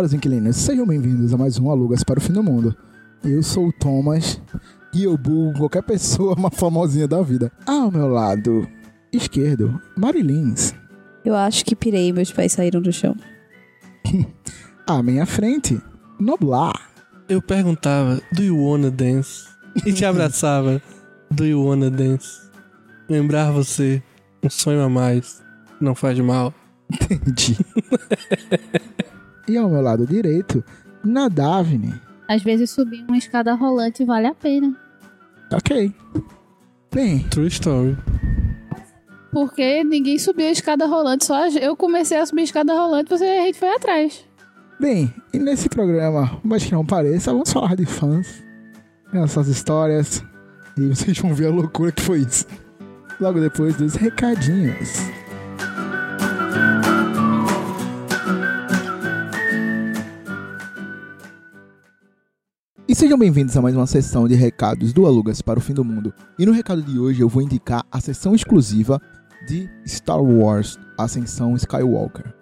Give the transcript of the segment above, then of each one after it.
caros inquilinos, sejam bem-vindos a mais um Alugas para o Fim do Mundo. Eu sou o Thomas e eu bugo qualquer pessoa uma famosinha da vida. Ao meu lado esquerdo, Marilins. Eu acho que pirei e meus pés saíram do chão. À minha frente, Noblar. Eu perguntava, do you wanna dance? E te abraçava, do you wanna dance? Lembrar você, um sonho a mais, não faz mal. Entendi. e ao meu lado direito, Nadavne. Às vezes subir uma escada rolante vale a pena. Ok. Bem, True story. Porque ninguém subiu a escada rolante, só eu comecei a subir a escada rolante, você a gente foi atrás. bem, e nesse programa, mas que não pareça, vamos falar de fãs, essas histórias, e vocês vão ver a loucura que foi isso. Logo depois dos recadinhos. E sejam bem-vindos a mais uma sessão de recados do Alugas para o Fim do Mundo. E no recado de hoje eu vou indicar a sessão exclusiva de Star Wars Ascensão Skywalker.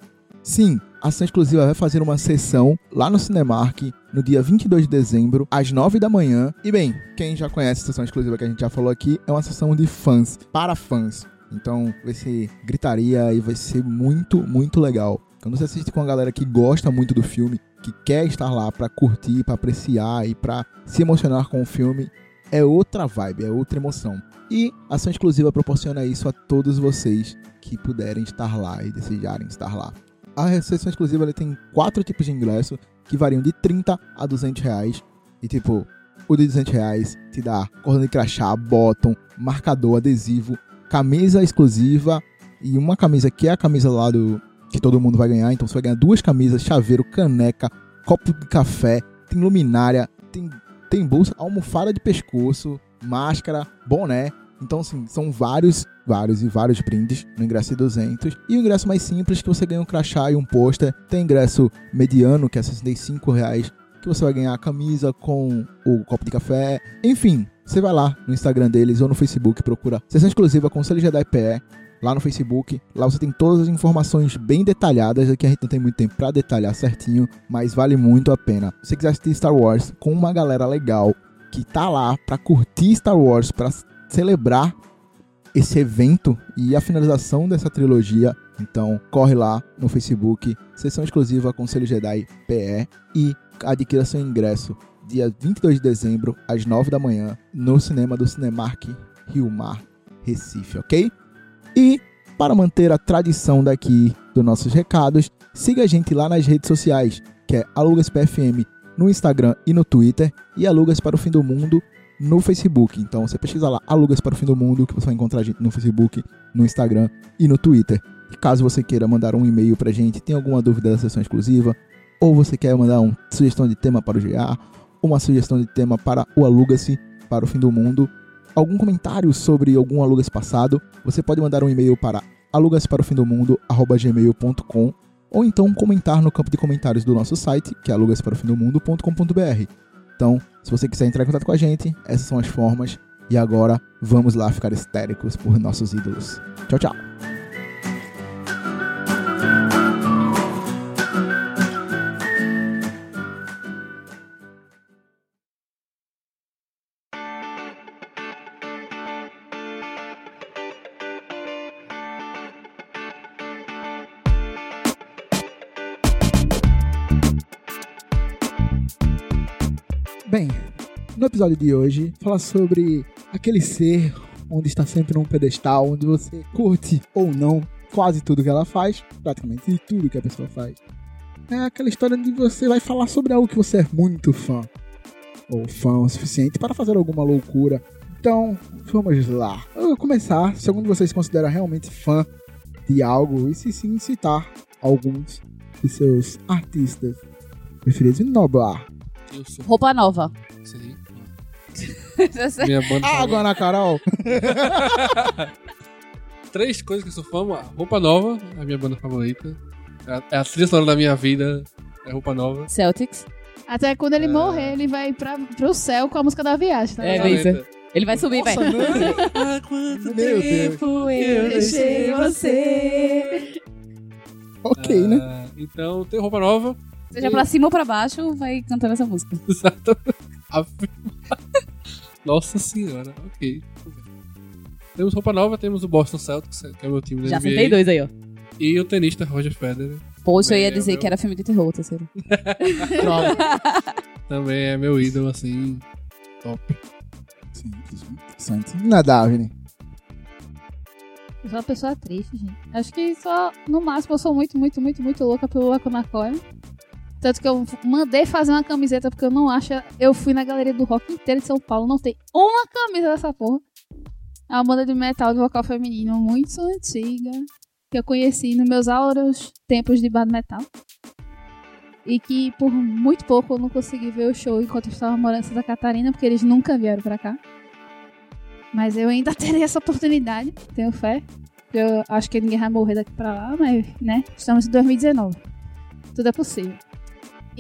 Sim, a sessão exclusiva vai fazer uma sessão lá no Cinemark no dia 22 de dezembro, às 9 da manhã. E bem, quem já conhece a sessão exclusiva que a gente já falou aqui, é uma sessão de fãs, para fãs. Então vai ser gritaria e vai ser muito, muito legal. Quando você assiste com a galera que gosta muito do filme, que quer estar lá pra curtir, pra apreciar e pra se emocionar com o filme, é outra vibe, é outra emoção. E ação exclusiva proporciona isso a todos vocês que puderem estar lá e desejarem estar lá. A sessão exclusiva tem quatro tipos de ingresso que variam de 30 a 200 reais. E tipo, o de 200 reais te dá cordão de crachá, bottom, marcador, adesivo, camisa exclusiva e uma camisa que é a camisa lá do que todo mundo vai ganhar. Então você vai ganhar duas camisas, chaveiro, caneca, copo de café, tem luminária, tem, tem bolsa, almofada de pescoço, máscara, boné. Então, assim, são vários, vários e vários brindes no ingresso de 200. E o ingresso mais simples, que você ganha um crachá e um pôster. Tem ingresso mediano, que é 65 reais, que você vai ganhar a camisa com o copo de café. Enfim, você vai lá no Instagram deles ou no Facebook, procura Sessão Exclusiva Conselho Jedi PE lá no Facebook. Lá você tem todas as informações bem detalhadas. Aqui a gente não tem muito tempo pra detalhar certinho, mas vale muito a pena. Se você quiser assistir Star Wars com uma galera legal que tá lá pra curtir Star Wars, pra celebrar esse evento e a finalização dessa trilogia, então corre lá no Facebook, sessão exclusiva Conselho Jedi PE e adquira seu ingresso dia 22 de dezembro às 9 da manhã no cinema do Cinemark Rio Mar, Recife, ok? E para manter a tradição daqui dos nossos recados, siga a gente lá nas redes sociais, que é Alugas PFM no Instagram e no Twitter, e Alugas para o Fim do Mundo no Facebook. Então você pesquisa lá Alugas para o Fim do Mundo, que você vai encontrar a gente no Facebook, no Instagram e no Twitter. E caso você queira mandar um e-mail pra gente, tem alguma dúvida da sessão exclusiva, ou você quer mandar uma sugestão de tema para o GA, uma sugestão de tema para o Aluga-se para o Fim do Mundo, algum comentário sobre algum Alugas passado, você pode mandar um e-mail para alugasparofimdomundo@gmail.com ou então comentar no campo de comentários do nosso site, que é alugasparofimdomundo.com.br. Então, se você quiser entrar em contato com a gente, essas são as formas. E agora, vamos lá ficar histéricos por nossos ídolos. Tchau, tchau. Episódio de hoje, falar sobre aquele ser onde está sempre num pedestal, onde você curte ou não quase tudo que ela faz, praticamente tudo que a pessoa faz. É aquela história onde você vai falar sobre algo que você é muito fã, ou fã o suficiente para fazer alguma loucura. Então, vamos lá. Eu vou começar, se algum de vocês considera realmente fã de algo, e se sim citar alguns de seus artistas preferidos, Noblar. Eu sou. Roupa nova. Sei. Minha banda Água favorita. na Carol! Três coisas que eu sou fã. Roupa Nova, a minha banda favorita. É a- É a trilha sonora da minha vida. É Roupa Nova. Celtics. Até quando ele É. morrer, ele vai pra, pro céu com a música da viagem, tá? É, isso. Ele vai subir, vai. Nossa, não. Ah, quanto Meu Deus. Tempo eu deixei você. Ok, né? Ah, Então, tem roupa nova. Seja pra cima ou pra baixo, vai cantando essa música. Exatamente. Nossa senhora, ok. Temos roupa nova, temos o Boston Celtics, que é o meu time da Já NBA. acertei dois aí, ó. E o tenista Roger Federer. Poxa, eu ia É, dizer meu- que era filme de terror, terceiro. Droga. Também é meu ídolo, assim, top. Sim, sim, interessante. Na Daphne. Eu sou uma pessoa triste, gente. Acho que só, no máximo, eu sou muito, muito, muito, muito louca pelo Laconacoia. Tanto que eu mandei fazer uma camiseta, porque eu não acho. Eu fui na galeria do rock inteira de São Paulo, não tem uma camisa dessa porra. É uma banda de metal de vocal feminino muito antiga, que eu conheci nos meus áureos tempos de banda metal. E que por muito pouco eu não consegui ver o show enquanto eu estava morando em Santa Catarina, porque eles nunca vieram pra cá. Mas eu ainda terei essa oportunidade, tenho fé. Eu acho que ninguém vai morrer daqui pra lá, mas, né? Estamos em 2019. Tudo é possível.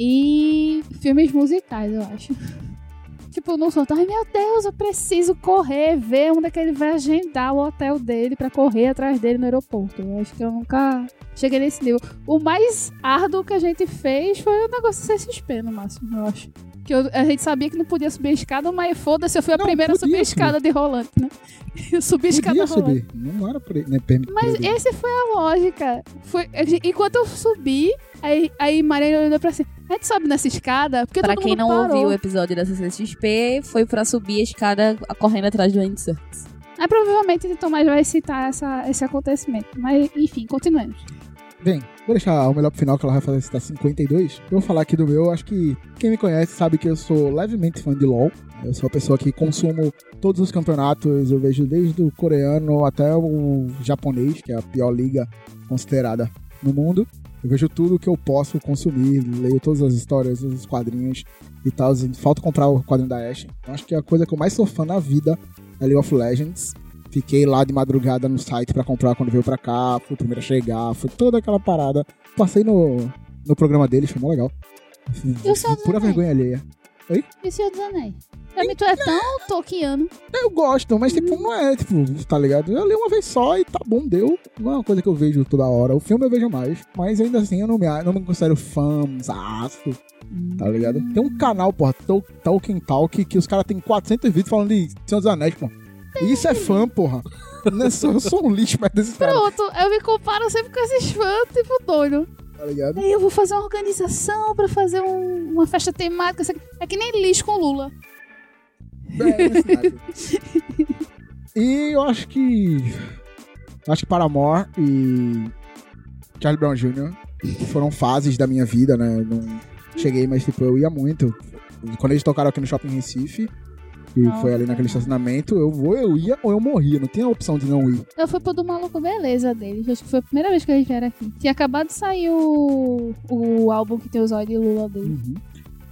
E filmes musicais, eu acho. Tipo, não sou, ai meu Deus, eu preciso correr, ver onde é que ele vai agendar o hotel dele pra correr atrás dele no aeroporto. Eu acho que eu nunca cheguei nesse nível. O mais árduo que a gente fez foi o negócio do CSP, no máximo, eu acho. Que eu- a gente sabia que não podia subir a escada, mas foda-se, eu fui a Não, primeira a subir a escada de rolante, né? Eu subi a escada rolante. subir. Não era pre- né, permitido. Mas esse foi a lógica. Foi, enquanto eu subi, aí, aí Maria olhou pra cima. A gente sobe nessa escada, porque Pra todo quem mundo não parou. ouviu o episódio da CCXP, foi pra subir a escada correndo atrás do Andy Serkis. Aí provavelmente o Tomás vai citar essa, esse acontecimento. Mas, enfim, continuemos. Bem, vou deixar o melhor pro final, que ela vai fazer citar 52. Eu vou falar aqui do meu. Acho que quem me conhece sabe que eu sou levemente fã de LoL. Eu sou a pessoa que consumo todos os campeonatos. Eu vejo desde o coreano até o japonês, que é a pior liga considerada no mundo. Eu vejo tudo que eu posso consumir, leio todas as histórias, os quadrinhos e tal. Falta comprar o quadrinho da Ashe. Eu acho que a coisa que eu mais sou fã na vida é League of Legends. Fiquei lá de madrugada no site pra comprar quando veio pra cá. Fui o primeiro a chegar. Foi toda aquela parada. Passei no, no programa deles, foi mó legal. E o Senhor dos Pura Anéis? vergonha alheia. E o Senhor dos Anéis? Pra mim, tu é tão toquiano. Eu gosto, mas tipo, não é, tipo, tá ligado? Eu li uma vez só e tá bom, deu. Não é uma coisa que eu vejo toda hora. O filme eu vejo mais, mas ainda assim eu não me, não me considero fãzaço, tá ligado? Tem um canal, porra, Tol- Tolkien Talk, que os caras têm 400 vídeos falando de Senhor dos Anéis, porra. Isso é fã, porra. Não é só- Eu sou um lixo perto desses caras, Pronto, eu me comparo sempre com esses fãs, tipo, doido. tá ligado? Aí eu vou fazer uma organização pra fazer um- uma festa temática. isso aqui. É que nem lixo com Lula. Ensinado. e eu acho que. Acho que Paramore e Charlie Brown Jr. foram fases da minha vida, né? Eu Não cheguei, mas tipo, eu ia muito. Quando eles tocaram aqui no Shopping Recife, que foi ali naquele estacionamento, eu ou eu ia ou eu morria. Não tinha a opção de não ir. Eu fui pro do Maluco Beleza deles. Acho que foi a primeira vez que eles vieram aqui. Tinha acabado de sair o, o álbum que tem os olhos de Lula dele. Uhum.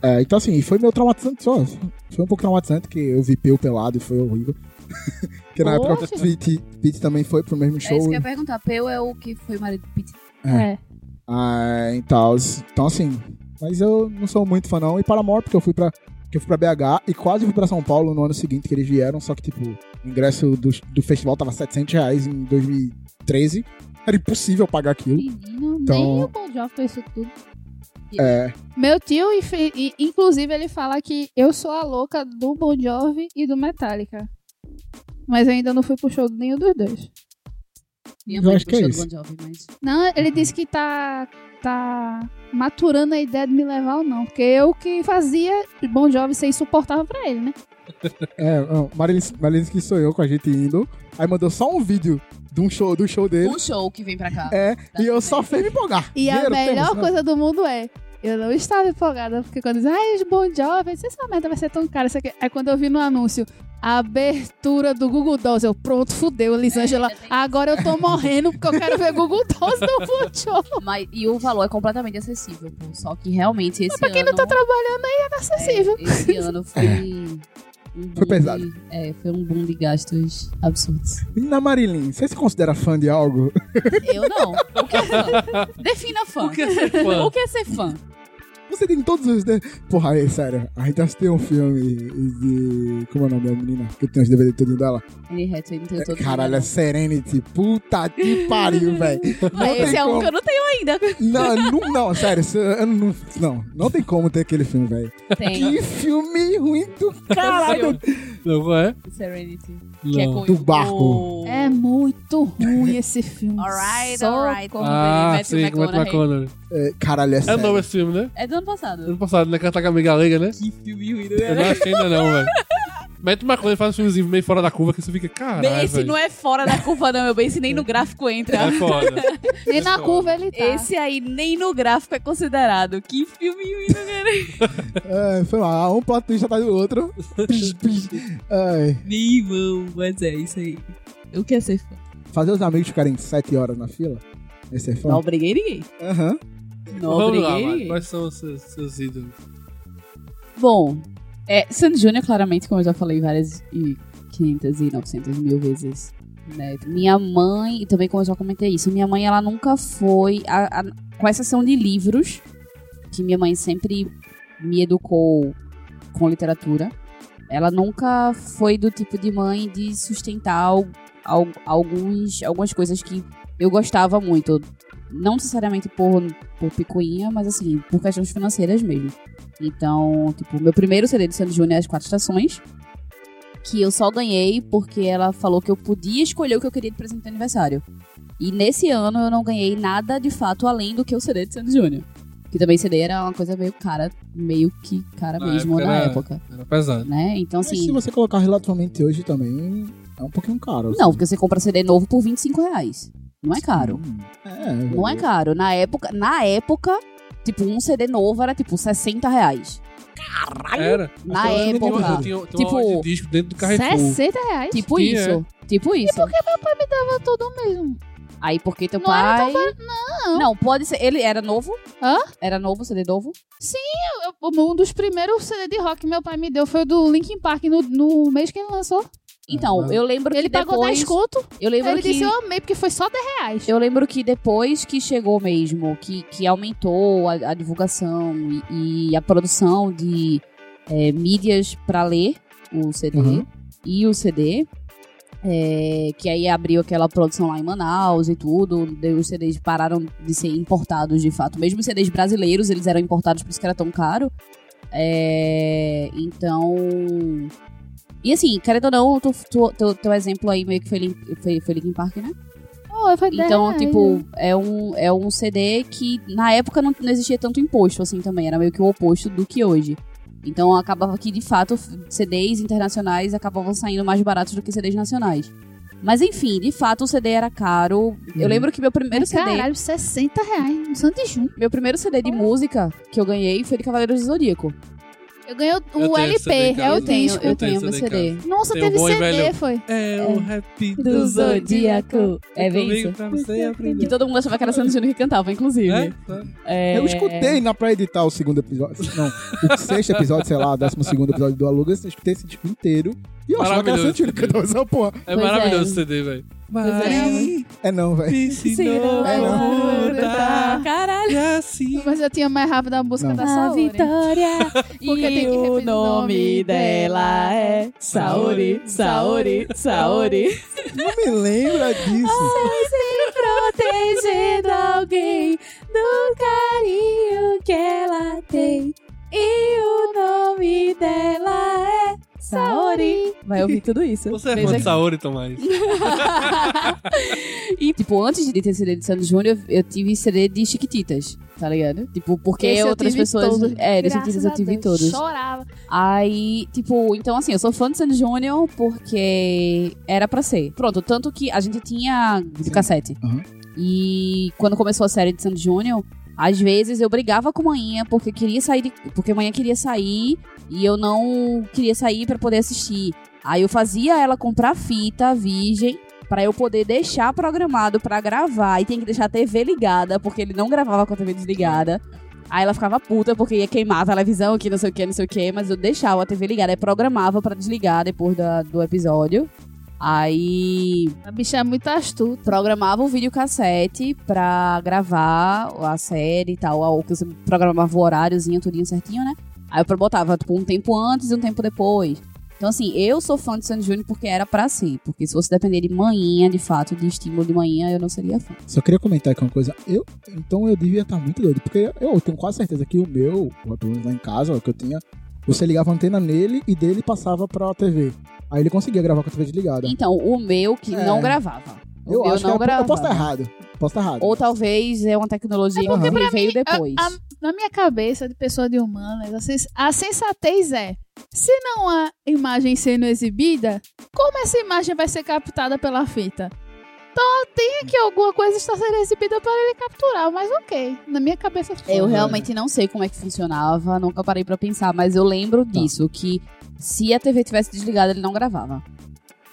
É, então assim, foi meu traumatizante só. Foi um pouco traumatizante, que eu vi Peu pelado e foi horrível. que na época Poxa. o Pete, Pete também foi pro mesmo É show. isso que eu ia perguntar. Peu é o que foi o marido do Pete. É. É. Ah, então, então assim, mas eu não sou muito fã não. E Paramore, porque eu fui pra, que eu fui pra BH e quase fui pra São Paulo no ano seguinte que eles vieram, só que tipo, o ingresso do, do festival tava 700 reais em 2013. Era impossível pagar aquilo. Menino, Então- nem o Bon Jovi fez isso tudo. É, Meu tio, e- inclusive, ele fala que eu sou a louca do Bon Jovi e do Metallica. Mas eu ainda não fui pro show de nenhum dos dois. Minha Eu mãe acho que é do isso. Bon Jovi, mas... Não, ele disse que tá, tá maturando a ideia de me levar ou não. Porque eu que fazia Bon Jovi ser insuportável pra ele, né? é, Marilyn que sou eu com a gente indo. Aí mandou só um vídeo de um show, do show dele. Um show que vem pra cá. É, e eu só fui me empolgar. E a melhor temos, né? coisa do mundo é. Eu não estava empolgada, porque quando diz, ai, os Bon Jovi, eu disse, essa merda vai ser tão cara. Isso aqui. Aí quando eu vi no anúncio a abertura do Google Dolls, eu, pronto, fudeu, Elisângela. É, agora eu tô morrendo porque eu quero ver Google Dolls no. Mas, e o valor é completamente acessível, pô. Só que realmente esse Pra quem ano... não tá trabalhando aí, é acessível. é, esse ano foi... Um Foi pesado. de- é, foi um boom de gastos absurdos. Menina Marilyn, você se considera fã de algo? Eu não. O que é fã? Defina fã. O que é ser fã? O que é ser fã? Você tem todos os. de- Porra, aí, sério. A gente assistiu um filme de. Como é o nome da menina? Que tem os DVD tudo dela. Anne Hathaway não tem todo Caralho, é Serenity. Puta que pariu, velho. Não Esse é um como. que eu não tenho ainda. Não, não, não, sério. não, não, não tem como ter aquele filme, velho. Tem. Que filme ruim do caralho. Não, é? Serenity. Que é Não. com Do barco. o- É muito ruim esse filme. Alright, alright. Ah, sim, com o Matthew McConaughey. É, caralho, é É sério. novo esse filme, né? É do ano passado. Ano passado, né? Que ela tá com a amiga galega, né? Que filme ruim, Eu não né? achei ainda não, velho. McConaughey faz um filmezinho meio fora da curva que você fica, caralho, esse velho. não é fora da curva, não, meu bem. Esse nem no gráfico entra. É foda. Nem na curva ele tá. Esse aí nem no gráfico é considerado. Que filme ruim, né? É, foi lá, um plot twist atrás do outro. Pis, pis. Ai. Meu irmão, mas é isso aí. Eu quero ser fã. Fazer os amigos ficarem sete horas na fila? Esse é Não fã? obriguei ninguém. Aham. Não Vamos lá, Mari. Quais são os seus, seus ídolos? Bom, é, Sandy Júnior, claramente, como eu já falei várias e 500 e 900 mil vezes. Né? Minha mãe, e também como eu já comentei isso, minha mãe ela nunca foi, a- a- com exceção de livros, que minha mãe sempre me educou com literatura, ela nunca foi do tipo de mãe de sustentar al- al- alguns, algumas coisas que eu gostava muito. Não necessariamente por, por picuinha, mas assim, por questões financeiras mesmo. Então, tipo, meu primeiro CD de Sandy Júnior é As Quatro Estações. Que eu só ganhei porque ela falou que eu podia escolher o que eu queria de presente de aniversário. E nesse ano eu não ganhei nada de fato além do que o CD de Sandy Júnior. Que também CD era uma coisa meio cara, meio que cara Na mesmo época na era- época. Era pesado. Né? Então, Mas se assim. você colocar relativamente hoje também, é um pouquinho caro. Não, porque você compra CD novo por 25 reais. Não é caro. É, Não é caro. Na época, na época, tipo, um CD novo era tipo 60 reais. Era. Na que época. Tinha, tinha, tinha Tipo, de disco dentro do Carrefour. 60 reais? Tipo Tinha. isso. Tipo isso. Tava tudo mesmo. Aí porque teu Não era pai. Não. Não, pode ser. Ele era novo? Hã? Era novo, CD novo? Eu- um dos primeiros CD de rock que meu pai me deu foi o do Linkin Park no, no mês que ele lançou. Então, mas- eu lembro Ele que pagou depois. 10 conto. Eu lembro Ele que. disse, eu amei, porque foi só 10 reais. Eu lembro que depois que chegou mesmo, que, que aumentou a, a divulgação e, e a produção de é, mídias pra ler o CD Uhum. e o CD, é, que aí abriu aquela produção lá em Manaus e tudo, os CDs pararam de ser importados de fato. Mesmo os CDs brasileiros, eles eram importados, por isso que era tão caro. É, então. E assim, querendo ou não, tu, tu, teu, teu exemplo aí meio que foi, foi, foi Linkin Park, né? Oh, foi 10 Então, reais. tipo, é um, é um CD que na época não, não existia tanto imposto assim também, era meio que o oposto do que hoje. Então acabava que, de fato, CDs internacionais acabavam saindo mais baratos do que CDs nacionais. Mas enfim, de fato o CD era caro. Eu Uhum. lembro que meu primeiro Mas, CD. Caralho, 60 reais no Santo Junho. Meu primeiro CD de música que eu ganhei foi de Cavaleiros do Zodíaco. Eu ganhei o, Eu o LP, é o eu tenho, disco. eu Eu tenho meu CD. Nossa, Tem o teve CD, velho. foi. É o happy Do Zodíaco. É bem isso. Que todo mundo achava que era Santos Júnior que cantava, inclusive. É? É, Eu escutei na pra editar o segundo episódio. Não, o sexto episódio, sei lá, o décimo segundo episódio do Alugas, eu escutei esse disco inteiro. E eu achava que era. Santino que cantava essa porra. É Pois maravilhoso é. esse CD, velho. é. É não, velho. Ensinou não É, não. a lutar. Caralho. E assim. Mas eu tinha mais rápido a música Não. da A Saori. Vitória Porque tem e que o repetir o nome nome dela é Saori, Saori, Saori. Não me lembra disso. Protegendo alguém do carinho que ela tem. E o nome dela é Saori. Vai ouvir tudo isso. Você é fã de. Saori, Tomás? E, tipo, antes de ter CD de Santos Júnior, eu tive CD de Chiquititas, tá ligado? Tipo, porque Esse outras pessoas. todos. É, de Chiquititas eu tive Deus. todos. Chorava. Aí, tipo, então assim, eu sou fã de Sandy Júnior porque era pra ser. Pronto, tanto que a gente tinha de cassete. Uhum. E quando começou a série de Sandy Júnior, às vezes eu brigava com a manhã porque queria sair de, porque a manhã queria sair e eu não queria sair pra poder assistir. Aí eu fazia ela comprar fita virgem pra eu poder deixar programado pra gravar e tem que deixar a TV ligada porque ele não gravava com a TV desligada. Aí ela ficava puta porque ia queimar a televisão, que não sei o que, não sei o que, mas eu deixava a TV ligada, aí programava pra desligar depois da- do episódio. Aí A bicha é muito astuta. programava o videocassete pra gravar a série e tal. Ou que você programava o horáriozinho, tudinho certinho, né? Aí eu botava, tipo, um tempo antes e um tempo depois. Então, assim, eu sou fã de Sandy Júnior porque era pra ser. Porque se fosse depender de manhinha, de fato, de estímulo de manhã, eu não seria fã. Só queria comentar aqui uma coisa. Eu, então eu devia estar muito doido, porque eu tenho quase certeza que o meu, pelo menos lá em casa, o que eu tinha, você ligava a antena nele e dele passava pra TV. Aí ele conseguia gravar com a TV desligada. Então, o meu que É. não gravava. Eu meu acho não que eu, gravava. eu posso estar errado. Posso estar errado. Ou talvez é uma tecnologia É que pra veio mim, depois. a- Na minha cabeça de pessoa de humanas, a, sens- a sensatez é: se não há imagem sendo exibida, como essa imagem vai ser captada pela fita? Então tem que alguma coisa está sendo exibida para ele capturar, mas ok. Na minha cabeça Eu Uhum. realmente não sei como é que funcionava, nunca parei pra pensar, mas eu lembro Tá. disso, que se a TV tivesse desligada, ele não gravava.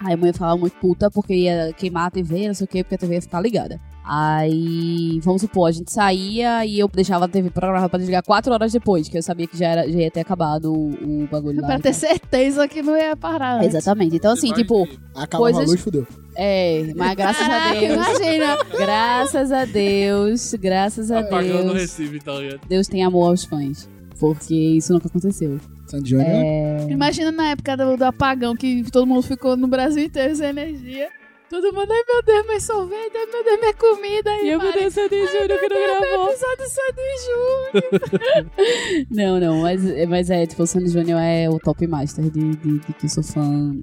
Aí a mãe falava muito puta porque ia queimar a TV, não sei o que, porque a TV ia ficar ligada. Aí, vamos supor, a gente saía e eu deixava a TV programada pra desligar quatro horas depois, que eu sabia que já, era, já ia ter acabado o, o bagulho lá. Pra ter certeza que não ia parar. antes. Exatamente. Então, assim, tipo, coisas- a luz, fudeu. é, mas graças a Deus. imagina. Graças a Deus, graças a Apagando o Deus. recife, tá ligado? Deus tem amor aos fãs. Porque isso nunca aconteceu. Sandy Júnior. É. Imagina na época do, do apagão que todo mundo ficou no Brasil inteiro sem energia. Todo mundo, ai meu Deus, meu sorvete, ai meu Deus, minha comida. E eu, Mari, Sandy Júnior que meu episódio Sandy Júnior. Não, não, mas, mas é, tipo, o Sandy Júnior é o top master de, de, de que eu sou fã.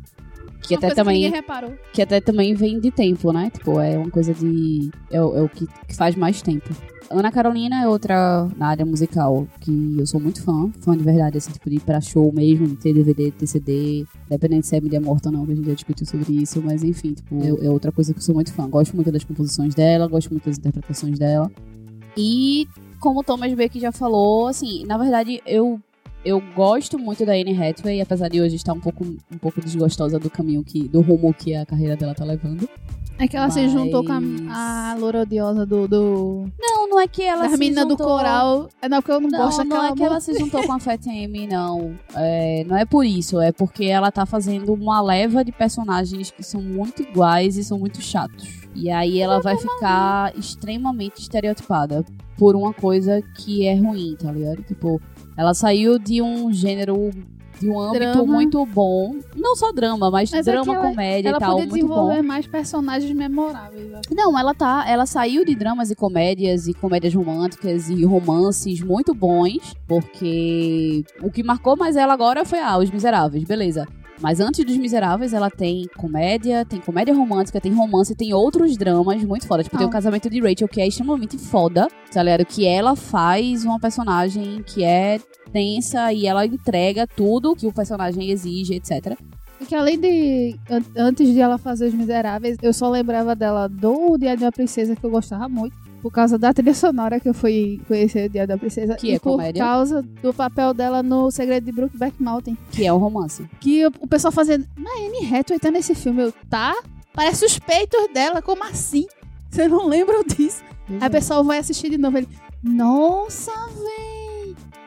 Que Uma até, também, reparou. que até também vem de tempo, né? Tipo, é uma coisa de. É, o- é o que, que faz mais tempo. Ana Carolina é outra na área musical que eu sou muito fã, fã de verdade, assim, tipo, de ir pra show mesmo, de ter DVD, ter CD, independente se é mídia morta ou não, que a gente já discutiu sobre isso, mas enfim, tipo, é, é outra coisa que eu sou muito fã. Gosto muito das composições dela, gosto muito das interpretações dela. E como o Thomas Beck já falou, assim, na verdade, eu eu gosto muito da Anne Hathaway, apesar de hoje estar um pouco, um pouco desgostosa do caminho que, do rumo que a carreira dela tá levando. É que ela se Mas- juntou com a, a loura odiosa do, do Não, não é que ela das se meninas do coral. É não, porque eu não, Não, gosto não daquela é que ela se juntou com a Fat Amy, não. É, não é por isso, é porque ela tá fazendo uma leva de personagens que são muito iguais e são muito chatos. E aí ela vai ficar extremamente estereotipada por uma coisa que é ruim, tá ligado? Tipo, ela saiu de um gênero, de um âmbito Drama. muito bom. Não só drama, mas, Mas é drama, ela- comédia Ela e tal, muito bom. desenvolver mais personagens memoráveis. assim. Não, ela tá. Ela saiu de dramas e comédias e comédias românticas e romances muito bons, porque o que marcou mais ela agora foi ah, Os Miseráveis, beleza. Mas antes dos Miseráveis, ela tem comédia, tem comédia romântica, tem romance, tem outros dramas muito foda. Tipo, tem o Ah. casamento de Rachel, que é extremamente foda, tá ligado? Que ela faz uma personagem que é tensa e ela entrega tudo que o personagem exige, etc. E que além de. an- Antes de ela fazer Os Miseráveis, eu só lembrava dela do Dia da Princesa, que eu gostava muito. Por causa da trilha sonora que eu fui conhecer o Dia da Princesa. Que e é por comédia. causa do papel dela no Segredo de Brookback Mountain. Que é um romance. Que o o pessoal fazendo. Mas Anne Hathaway tá nesse filme. Eu, tá? Parece os peitos dela, como assim? Você não lembra disso? Aí o pessoal vai assistir de novo. Ele, nossa, véi!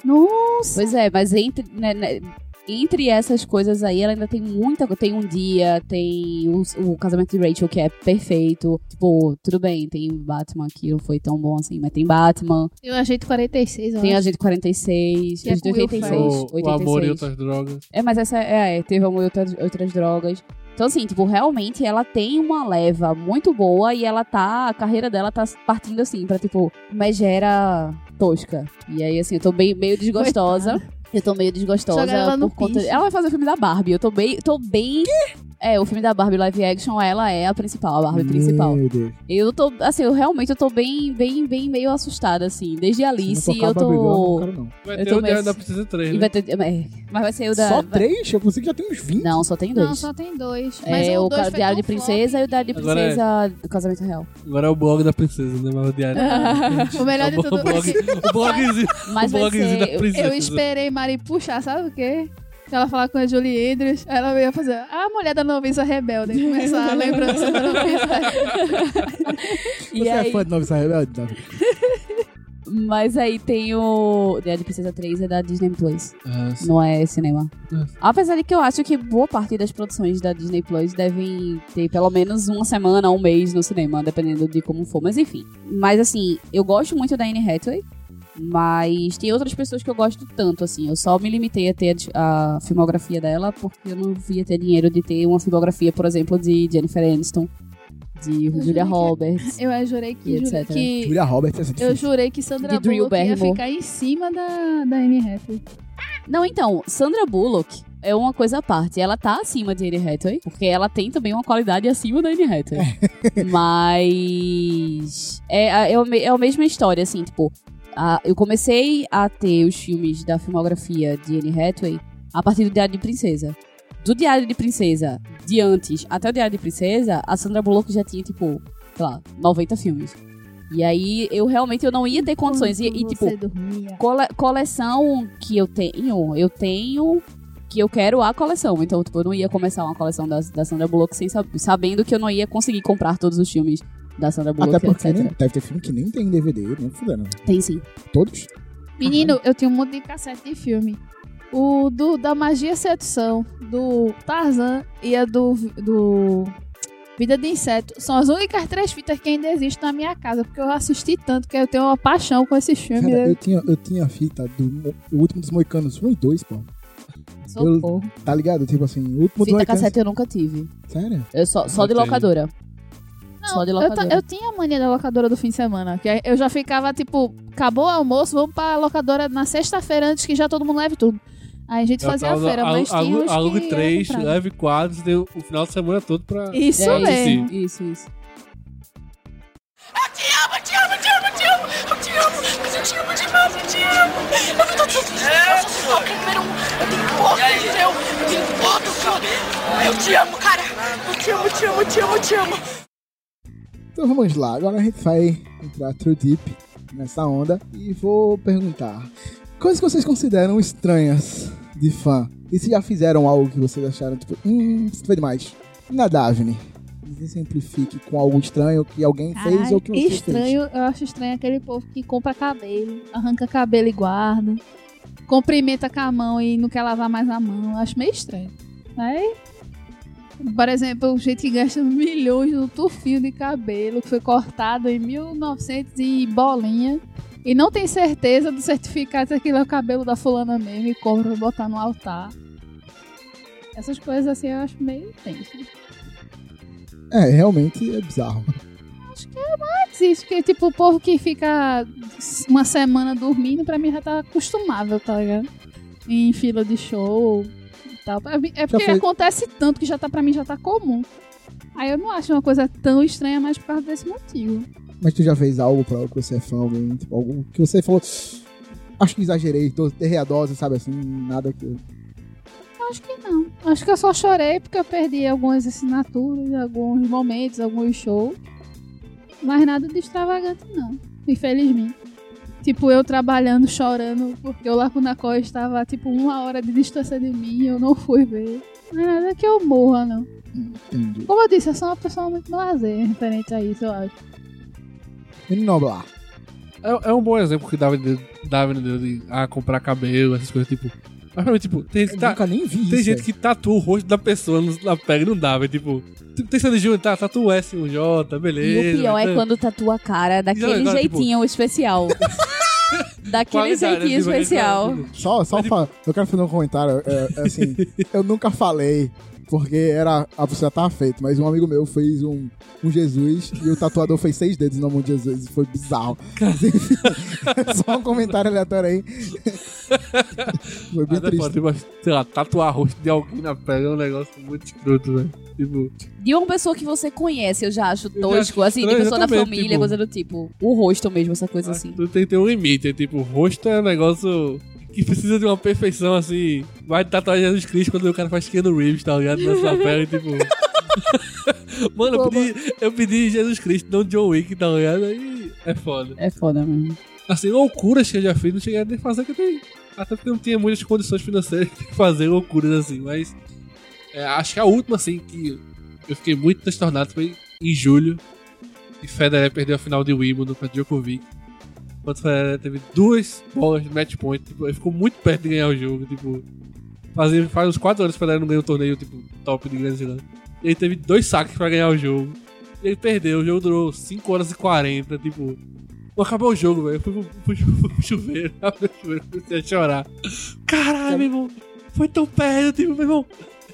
Nossa! Pois é, mas entre, né, né, entre essas coisas aí, ela ainda tem muita coisa. Tem um dia, tem o, o casamento de Rachel, que é perfeito. Tipo, tudo bem, tem Batman que não foi tão bom assim, mas tem Batman. Tem o Agente 46, eu Tem acho. Agente 46, Que é Agente com Will 86. Ferrell. O, o 86. amor e outras drogas. É, mas essa é, é, teve amor e outras, outras drogas. Então, assim, tipo, realmente ela tem uma leva muito boa e ela tá. A carreira dela tá partindo assim pra, tipo, megera tosca. E aí, assim, eu tô bem, meio desgostosa. Eu tô meio desgostosa por conta. piso. Ela vai fazer o filme da Barbie. Eu tô bem. Tô bem. É, o filme da Barbie live action, ela é a principal, a Barbie principal. Meu Deus. Eu tô, assim, eu realmente eu tô bem, bem, bem meio assustada, assim. Desde Alice, eu Barbie Girl, eu tô. não quero, não. Vai Eu ter o Diário meio- da Princesa 3, E né? vai ter, é, mas vai ser o da. Só vai- três? Eu pensei que já tem uns 20. Não, só tem dois. Não, só tem dois. Mas É o dois Diário de Princesa flop e o Diário de é- Princesa do Casamento Real. Agora é o blog da princesa, né? Mas o diário. O melhor de o tudo blog, o blogzinho, Mas o blogzinho da princesa. Eu esperei Mari puxar, sabe o quê? Ela falar com a Julie Andrews, ela ia fazer a mulher da noviça rebelde, começar a lembrança da noviça rebelde. E Você aí, é fã de Nova Rebelde? Mas aí tem o. Diário de Princesa 3 é da Disney Plus. Sim. Não é cinema. É. Apesar de que eu acho que boa parte das produções da Disney Plus devem ter pelo menos uma semana, um mês no cinema, dependendo de como for. Mas enfim. Mas assim, eu gosto muito da Anne Hathaway. Mas tem outras pessoas que eu gosto tanto, assim. Eu só me limitei a ter a, a filmografia dela porque eu não via ter dinheiro de ter uma filmografia, por exemplo, de Jennifer Aniston, de Julia que- Roberts. Eu jurei que, etc. que Julia Roberts é eu jurei que Sandra De Drew Bullock ia ficar em cima da, da Anne Hathaway. Não, então, Sandra Bullock é uma coisa à parte. Ela tá acima de Anne Hathaway, porque ela tem também uma qualidade acima da Anne Hathaway. Mas é, é, é a mesma história, assim, tipo, a- eu comecei a ter os filmes da filmografia de Anne Hathaway a partir do Diário de Princesa. Do Diário de Princesa de antes até o Diário de Princesa, a Sandra Bullock já tinha, tipo, sei lá, 90 filmes. E aí eu realmente eu não ia ter condições. E, e, tipo, cole- coleção que eu tenho, eu tenho que eu quero a coleção. Então, tipo, eu não ia começar uma coleção da, da Sandra Bullock sem sab- sabendo que eu não ia conseguir comprar todos os filmes da Sandra Bullock, Até porque nem- deve ter filme que nem tem DVD, nem fudendo. Tem sim. Todos? Menino, eu tinha um monte de cassete de filme. O do, da Magia e Sedução, do Tarzan e a do, do Vida de Inseto. São as únicas três fitas que ainda existem na minha casa, porque eu assisti tanto que eu tenho uma paixão com esses filmes. Cara, eu tinha, eu tinha a fita do o último dos Moicanos 1 e 2, pô. Socorro. Tá ligado? Tipo assim, o último dos Fita cassete eu nunca tive. Sério? Eu só, só de Eu tenho. locadora. Não, Só de eu, locadora. eu tinha a mania da locadora do fim de semana. Que eu já ficava, tipo, acabou o almoço, vamos pra locadora na sexta-feira antes que já todo mundo leve tudo. Aí a gente fazia a feira, mas tinha Alugue eu três, leve quatro, deu o final de semana todo pra. Isso é mesmo. isso, isso, isso. Então vamos lá, agora a gente vai entrar true deep nessa onda e vou perguntar: coisas que vocês consideram estranhas de fã? E se já fizeram algo que vocês acharam, tipo, hum, isso foi demais? Na Daphne? Exemplifique com algo estranho que alguém fez Ai, ou que você estranho, eu acho estranho aquele povo que compra cabelo, arranca cabelo e guarda, cumprimenta com a mão e não quer lavar mais a mão. Eu acho meio estranho. Aí, por exemplo, o gente que gasta milhões no tufinho de cabelo que foi cortado em 1900 e bolinha e não tem certeza do certificado se aquilo é o cabelo da fulana mesmo e compra pra botar no altar. Essas coisas assim eu acho meio tenso. É, realmente é bizarro. Existe, que tipo, o povo que fica uma semana dormindo, pra mim já tá acostumável, tá ligado? Em fila de show tal. É porque foi- acontece tanto que já tá, pra mim já tá comum. Aí eu não acho uma coisa tão estranha mais por causa desse motivo. Mas tu já fez algo pra que você é fã, alguém, tipo, algo que você falou. Acho que exagerei, tô derreadosa, sabe assim, nada que. Acho que não. Acho que eu só chorei porque eu perdi algumas assinaturas, alguns momentos, alguns shows. Mas nada de extravagante, não. Infelizmente. Tipo, eu trabalhando, chorando, porque o Lacunacó estava, tipo, uma hora de distância de mim e eu não fui ver. Não é nada que eu morra, não. Entendi. Como eu disse, eu sou uma pessoa muito lazer referente a isso, eu acho. Noblar. É, é um bom exemplo que dava de, dava de, de ah, comprar cabelo, essas coisas, tipo. Mas tipo, tem, Eu tá- nunca nem vi tem isso. gente velho. que tatua o rosto da pessoa na pele, não dá, velho. Tipo, tipo, tem Sandy Júnior, tá, tatua o S, um J, beleza. E o pior é tá- quando tatua a cara daquele agora, tipo- jeitinho especial. daquele jeitinho tipo, especial. tipo, Só, só Mas, fa- eu quero fazer um comentário. é, é assim, eu nunca falei, porque era a pessoa tava feito, mas um amigo meu fez um, um Jesus e o tatuador fez seis dedos no mão de Jesus. e Foi bizarro. Mas, enfim, só um comentário aleatório aí. Foi bem Mas é triste. foda, tipo, sei lá, tatuar rosto de alguém na pele é um negócio muito escroto, velho. Tipo, De uma pessoa que você conhece, eu já acho tosco, assim, de pessoa da família, tipo- coisa do tipo. O rosto mesmo, essa coisa assim. tudo tem que ter um limite. é Tipo, o rosto é um negócio que precisa de uma perfeição, assim. Vai tatuar Jesus Cristo quando o cara faz Keanu Reeves, tá ligado? Na sua pele, tipo... Mano, eu pedi, eu pedi Jesus Cristo, não John Wick, tá ligado? Aí é foda. É foda mesmo. Assim, loucuras que eu já fiz, não cheguei a nem fazer, que eu tenho... Até porque eu não tinha muitas condições financeiras de fazer loucuras assim, mas... é, acho que a última, assim, que eu fiquei muito transtornado foi em julho. E Federer perdeu a final de Wimbledon pra Djokovic. Quando o teve duas bolas de match point, tipo, ele ficou muito perto de ganhar o jogo, tipo. Fazia, faz uns 4 anos que o Federer não ganhou um torneio, tipo, top de Grand Slam. Ele teve dois saques pra ganhar o jogo. Ele perdeu, o jogo durou 5 horas e 40, tipo. Não acabou o jogo, velho. Eu fui pro, pro chuveiro, abri o chuveiro, comecei a chorar. Caralho, meu irmão. Foi tão perto, tipo, meu irmão.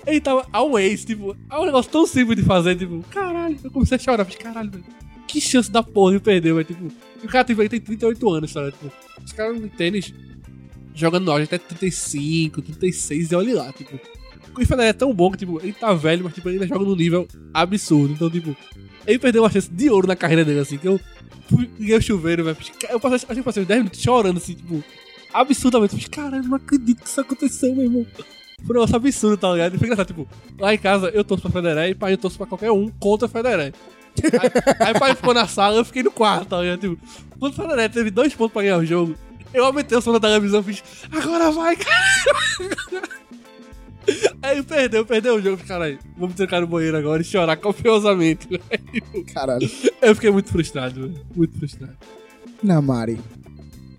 Ele tava always, tipo, é um negócio tão simples de fazer, tipo, caralho. Eu comecei a chorar, falei, caralho, velho. Que chance da porra de perder, velho. Tipo, o cara tipo, tem 38 anos, sabe? Tipo, os caras no tênis jogando auge até 35, 36 e olha lá, tipo. O Federer é tão bom que, tipo, ele tá velho, mas, tipo, ele ainda joga num nível absurdo. Então, tipo, ele perdeu uma chance de ouro na carreira dele, assim, que eu liguei o chuveiro, velho. Eu passei, acho que passei uns 10 minutos chorando, assim, tipo, absurdamente. Falei, caralho, não acredito que isso aconteceu, meu irmão. Foi um negócio absurdo, tá ligado? E foi engraçado, tipo, lá em casa eu torço pra Federer e pai eu torço pra qualquer um contra Federer. Aí, aí o pai ficou na sala, eu fiquei no quarto, tá ligado? Tipo, quando o Federer teve dois pontos pra ganhar o jogo, eu aumentei o som da televisão e fiz, agora vai, cara! Aí perdeu, perdeu o jogo. Caralho, vamos trancar no banheiro agora e chorar copiosamente. Caralho. Eu fiquei muito frustrado, velho. Muito frustrado. Não, Mari.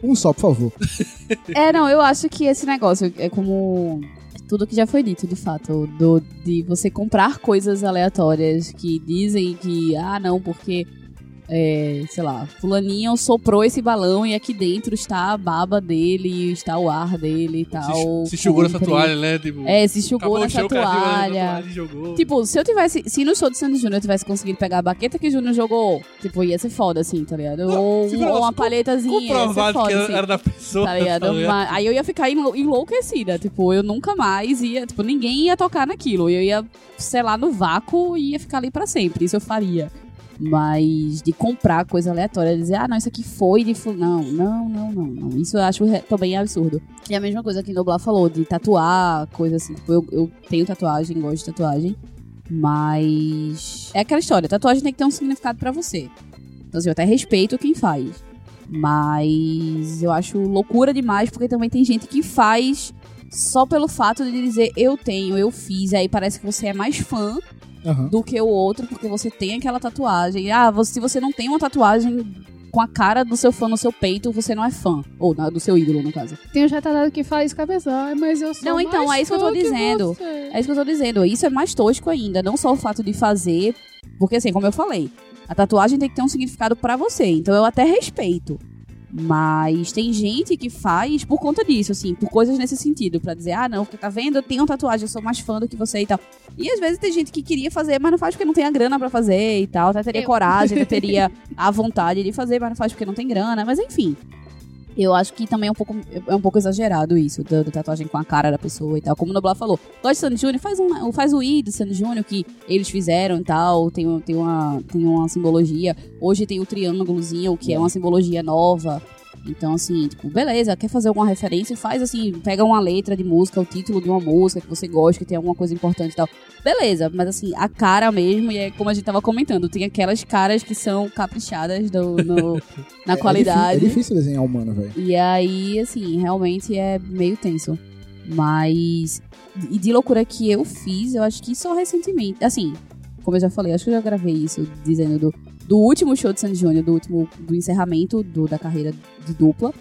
Um só, por favor. É, não, eu acho que esse negócio é como tudo que já foi dito, de fato, do, de você comprar coisas aleatórias que dizem que, ah, não, porque, é, sei lá, fulaninho soprou esse balão e aqui dentro está a baba dele, está o ar dele e tal. Se, se enxugou nessa compre. toalha, né? Tipo, É, se enxugou nessa na toalha. jogou. Tipo, se eu tivesse. Se no show de Sandy Júnior eu tivesse conseguido pegar a baqueta que o Júnior jogou, tipo, ia ser foda, assim, tá ligado? Não, Ou, se ou uma palhetazinha, ia ser comprovado foda, que era, assim. era da pessoa. Tá ligado? tá ligado? Mas- aí eu ia ficar enlou- enlouquecida. Tipo, eu nunca mais ia. Tipo, ninguém ia tocar naquilo. Eu ia, sei lá, no vácuo e ia ficar ali pra sempre. Isso eu faria. Mas de comprar coisa aleatória, dizer, ah, não, isso aqui foi de. fu-". Não, não, não, não, não. Isso eu acho também absurdo. E a mesma coisa que o Noblar falou, de tatuar, coisa assim. Tipo, eu, eu tenho tatuagem, gosto de tatuagem. Mas. É aquela história, tatuagem tem que ter um significado pra você. Então, assim, eu até respeito quem faz. Mas eu acho loucura demais, porque também tem gente que faz só pelo fato de dizer eu tenho, eu fiz. Aí parece que você é mais fã Aham. do que o outro, porque você tem aquela tatuagem. Ah, você- se você não tem uma tatuagem com a cara do seu fã no seu peito, você não é fã. Ou na- do seu ídolo, no caso. Tem um retardado que faz cabeça, "Ai, mas eu sou Não, então, mais é isso que eu tô dizendo. você." É isso que eu tô dizendo. Isso é mais tosco ainda. Não só o fato de fazer. Porque, assim, como eu falei, a tatuagem tem que ter um significado pra você. Então eu até respeito. Mas tem gente que faz por conta disso, assim, por coisas nesse sentido. Pra dizer, ah, não, porque tá vendo? Eu tenho tatuagem, eu sou mais fã do que você e tal. E às vezes tem gente que queria fazer, mas não faz porque não tem a grana pra fazer e tal. Até teria Eu. coragem, até teria a vontade de fazer, mas não faz porque não tem grana. Mas enfim. Eu acho que também é um pouco, é um pouco exagerado isso, da, da tatuagem com a cara da pessoa e tal. Como o Noblar falou, gosta de Sandy Júnior, faz, um, faz o I do Sandy Júnior que eles fizeram e tal. Tem, tem, uma, tem uma simbologia. Hoje tem o triângulozinho, que é uma simbologia nova. Então, assim, tipo, beleza, quer fazer alguma referência, faz assim, pega uma letra de música, o título de uma música que você gosta, que tem alguma coisa importante e tal. Beleza, mas assim, a cara mesmo, e é como a gente tava comentando, tem aquelas caras que são caprichadas do, no- na É qualidade. difí- É difícil desenhar humano, velho. E aí, assim, realmente é meio tenso. Mas. E de loucura que eu fiz, eu acho que só recentemente. Assim, como eu já falei, acho que eu já gravei isso, dizendo do, do último show de Sandy Júnior, do último. do encerramento do, da carreira de dupla.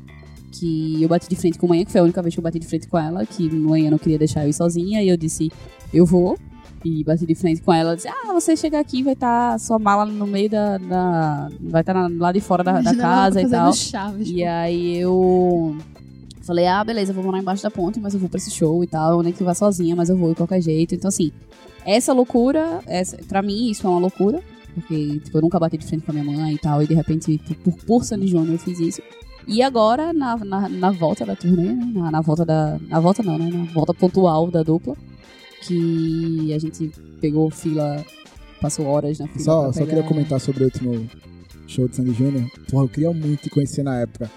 Que eu bati de frente com a manhã, que foi a única vez que eu bati de frente com ela, que manhã não queria deixar eu ir sozinha, e eu disse, eu vou. E bati de frente com ela, disse, ah, você chega aqui, vai estar sua mala no meio da. da- vai estar lá de fora da, da casa e tal. Chaves, E pô. aí eu falei, ah, beleza, eu vou morar embaixo da ponte, mas eu vou pra esse show e tal, nem que eu vá sozinha, mas eu vou de qualquer jeito. Então, assim, essa loucura, essa, pra mim, isso é uma loucura. Porque, tipo, eu nunca bati de frente com a minha mãe e tal, e de repente, tipo, por, por Sandy Júnior, eu fiz isso. E agora, na, na, na volta da turnê, né? Na, na volta da. Na volta não, né? Na volta pontual da dupla. Que a gente pegou fila, passou horas na fila. Só, só queria comentar sobre o último show de Sandy Júnior. Porra, eu queria muito te conhecer na época.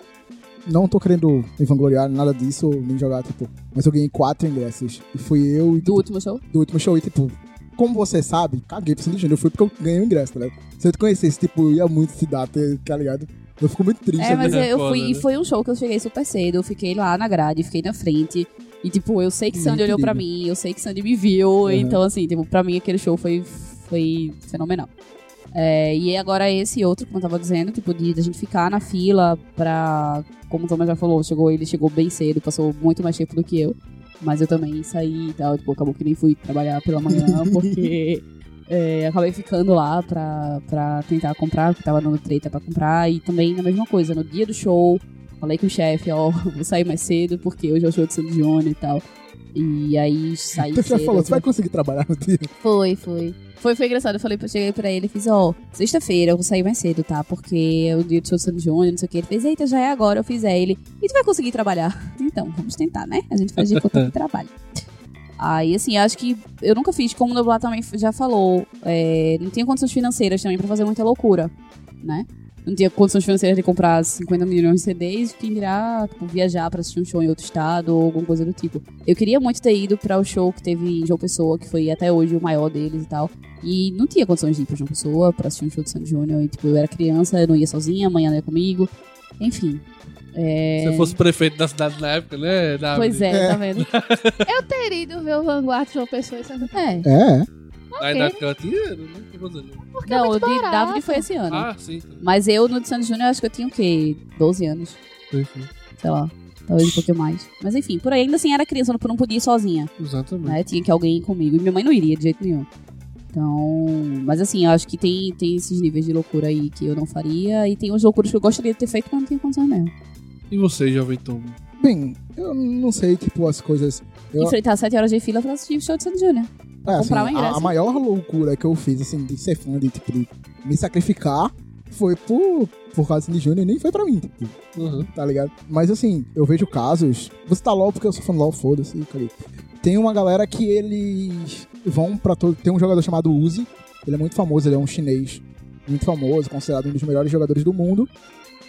Não tô querendo me vangloriar, nada disso, nem jogar, tipo. Mas eu ganhei quatro ingressos. E fui eu e Do tipo, último show? do último show. E tipo, como você sabe, caguei pro Sandy Júnior. Eu fui porque eu ganhei o ingresso, tá ligado? Se eu te conhecesse, tipo, eu ia muito te dar, tá ligado? Eu fico muito triste. É, mas né? eu Foda, fui. E né? foi um show que eu cheguei super cedo. Eu fiquei lá na grade, fiquei na frente. E, tipo, eu sei que Muito Sandy olhou pra mim, eu sei que Sandy me viu. Uhum. Então, assim, tipo, pra mim aquele show foi, foi fenomenal. É, e agora esse outro, como eu tava dizendo, tipo, de, de a gente ficar na fila pra. Como o Thomas já falou, chegou, ele chegou bem cedo, passou muito mais tempo do que eu. Mas eu também saí e tal, tipo, acabou que nem fui trabalhar pela manhã, porque é, acabei ficando lá pra, pra tentar comprar, porque tava dando treta pra comprar. E também na mesma coisa, no dia do show, falei com o chefe, ó, vou sair mais cedo, porque hoje é o show de Sandy Júnior e tal. E aí saí Então já cedo. falou, você vai conseguir trabalhar no dia? Foi, foi. Foi, foi engraçado. Eu falei, eu cheguei pra ele e fiz, ó, sexta-feira eu vou sair mais cedo, tá? Porque é o dia do do Sandy Júnior, não sei o que. Ele fez, eita, já é agora. Eu fiz, é ele. E tu vai conseguir trabalhar? Então, vamos tentar, né? A gente faz de conta que trabalha. Aí, assim, acho que eu nunca fiz, como o Noblar também já falou, é, não tinha condições financeiras também pra fazer muita loucura, né? Não tinha condições financeiras de comprar 50 milhões de CDs, quem dirá tipo, viajar pra assistir um show em outro estado ou alguma coisa do tipo. Eu queria muito ter ido para o show que teve em João Pessoa, que foi até hoje o maior deles e tal. E não tinha condições de ir pra João Pessoa pra assistir um show de Sandy Júnior. E, tipo, eu era criança, eu não ia sozinha, amanhã não ia comigo. Enfim. É... Se eu fosse prefeito da cidade na época, né? Davi? Pois é, tá vendo? Eu teria ido ver o Vanguard de uma pessoa e sabe? É. É. Na idade que ela tinha, não. Porque é Não, o muito de. David foi esse ano. Ah, sim. Mas eu, no de Sandy Júnior, acho que eu tinha o quê? 12 anos. Sim. Sei lá. Talvez um pouquinho mais. Mas enfim, por aí ainda assim era criança, eu não podia ir sozinha. Exatamente. né? Tinha que alguém ir comigo. E minha mãe não iria de jeito nenhum. Então, mas assim, eu acho que tem, tem esses níveis de loucura aí que eu não faria. E tem os loucuras que eu gostaria de ter feito, mas não tinha condição mesmo. E você, jovem Tom? Bem, eu não sei, tipo, as coisas. Eu, Enfrentar sete horas de fila pra assistir o show de Sandy Júnior. É, assim, comprar o a, ingresso. a maior loucura que eu fiz, assim, de ser fã, de, tipo, de me sacrificar, foi por, por causa de Júnior e nem foi pra mim, tipo, Uhum. tá ligado? Mas assim, eu vejo casos. Você tá LOL porque eu sou fã do LOL, foda-se, cara. Tem uma galera que eles vão pra todo. Tem um jogador chamado Uzi, ele é muito famoso, ele é um chinês muito famoso, considerado um dos melhores jogadores do mundo.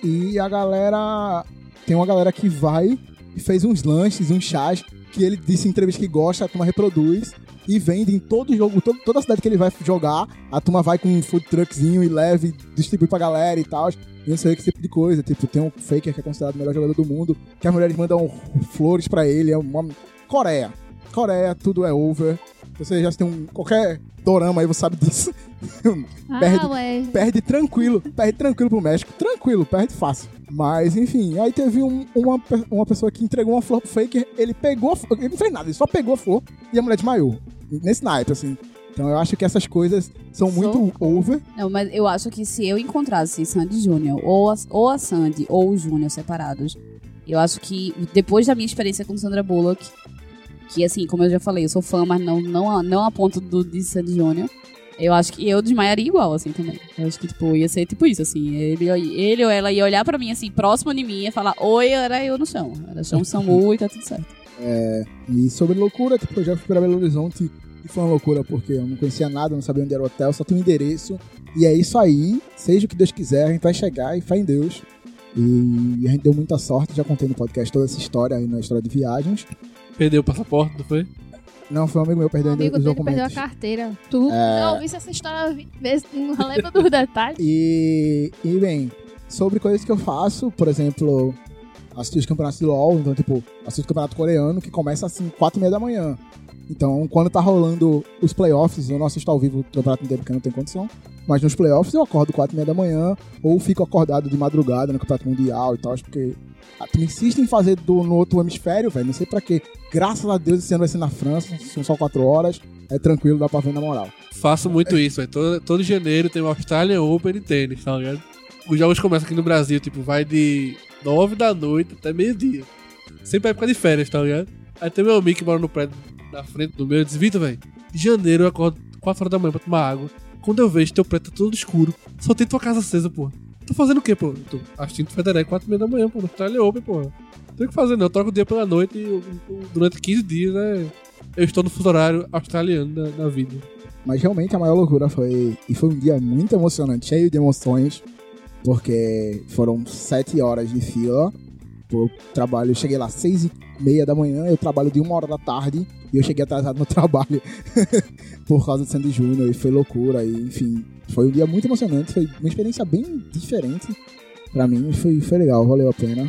E a galera. Tem uma galera que vai e fez uns lanches, uns chás, que ele disse em entrevista que gosta, a turma reproduz e vende em todo jogo, todo- toda cidade que ele vai jogar, a turma vai com um food truckzinho e leva e distribui pra galera e tal. E não sei que tipo de coisa. Tipo, tem um Faker que é considerado o melhor jogador do mundo, que as mulheres mandam flores pra ele. É uma. Coreia. Coreia, tudo é over. Você já tem um. Qualquer dorama aí, você sabe disso. Ah, Perde- ué. perde tranquilo, perde tranquilo pro México, tranquilo, perde fácil. Mas, enfim, aí teve um- uma, uma pessoa que entregou uma flor pro Faker, ele pegou a flor, ele não fez nada, ele só pegou a flor e a mulher desmaiou. Nesse naipe, assim. Então eu acho que essas coisas são muito over. Não, mas eu acho que se eu encontrasse Sandy Júnior, ou a, ou a Sandy, ou o Júnior separados, eu acho que depois da minha experiência com Sandra Bullock, que assim, como eu já falei, eu sou fã, mas não, não, a- não a ponto do, de Sandy Júnior, eu acho que eu desmaiaria igual, assim, também. Eu acho que, tipo, ia ser tipo isso, assim. Ele, ele ou ela ia olhar pra mim, assim, próximo de mim, ia falar, oi, era eu no chão. Era chão Samu e tá tudo certo. E sobre loucura, tipo, eu já fui pra Belo Horizonte e foi uma loucura porque eu não conhecia nada, não sabia onde era o hotel, só tinha um endereço. E é isso aí, seja o que Deus quiser, a gente vai chegar e fé em Deus. E a gente deu muita sorte, já contei no podcast toda essa história aí na história de viagens. Perdeu o passaporte, não foi? Não, foi um amigo meu O perdendo amigo os dele perdeu a documentos. carteira. Tu É. já ouvisse essa história 20 vezes, não lembra dos detalhes. E, e bem, sobre coisas que eu faço, por exemplo, assistir os campeonatos de LoL, então, tipo, assisto o campeonato coreano que começa assim, 4 e meia da manhã. Então, quando tá rolando os playoffs, eu não assisto ao vivo o campeonato inteiro porque não tem condição, mas nos playoffs eu acordo 4 e meia da manhã, ou fico acordado de madrugada no campeonato mundial e tal, porque ah, tu insiste em fazer do, no outro hemisfério, velho, não sei pra quê. Graças a Deus esse ano vai ser na França, são só 4 horas, é tranquilo, dá pra ver na moral. Faço muito isso, velho. Todo, todo janeiro tem o Australian Open de tênis, tá ligado? Os jogos começam aqui no Brasil, tipo, vai de 9 da noite até meio-dia. Sempre é época de férias, tá ligado? Aí tem meu amigo que mora no prédio na frente do meu, eu disse, Vitor, velho, janeiro eu acordo 4 horas da manhã pra tomar água. Quando eu vejo teu prédio tá todo escuro, só tem tua casa acesa, porra. Tô fazendo o quê, pô? Tô assistindo Federer 4 e da manhã, pô, no Australian Open, porra. Tem o que fazer, não. Eu troco o dia pela noite e durante 15 dias, né? Eu estou no fuso horário australiano da, da vida. Mas realmente a maior loucura foi. E foi um dia muito emocionante, cheio de emoções, porque foram sete horas de fila. Eu trabalho, eu cheguei lá às seis e meia da manhã, eu trabalho de uma hora da tarde e eu cheguei atrasado no trabalho por causa do Sandy Júnior e foi loucura. E, enfim, foi um dia muito emocionante, foi uma experiência bem diferente pra mim, foi, foi legal, valeu a pena.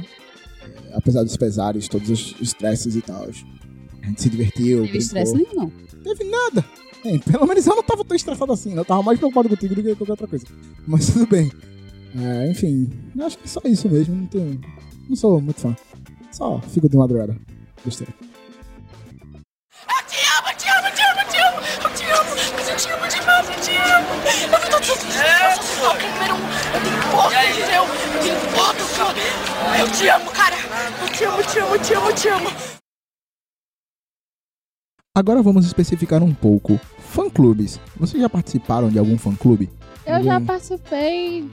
É, apesar dos pesares, todos os estresses e tal. A gente se divertiu, Não teve estresse nenhum, não. Teve nada. Pelo menos eu não tava tão estressado assim, eu tava mais preocupado contigo do que qualquer outra coisa. Mas tudo bem. É, enfim, acho que é só isso mesmo, não tenho. Não sou muito fã. Só fico de madrugada. Besteira. Eu te amo, eu te amo, eu te amo, eu te amo, eu te amo, mas eu te amo demais, eu te amo. Eu não tô dias, eu sou o número um, eu tenho foto seu, eu tenho foto sua. Eu te amo, cara, eu te amo, eu te amo, eu te amo, eu te amo. Agora vamos especificar um pouco. Fã-clubes. Vocês já participaram de algum fã-clube? Eu já Alguém? participei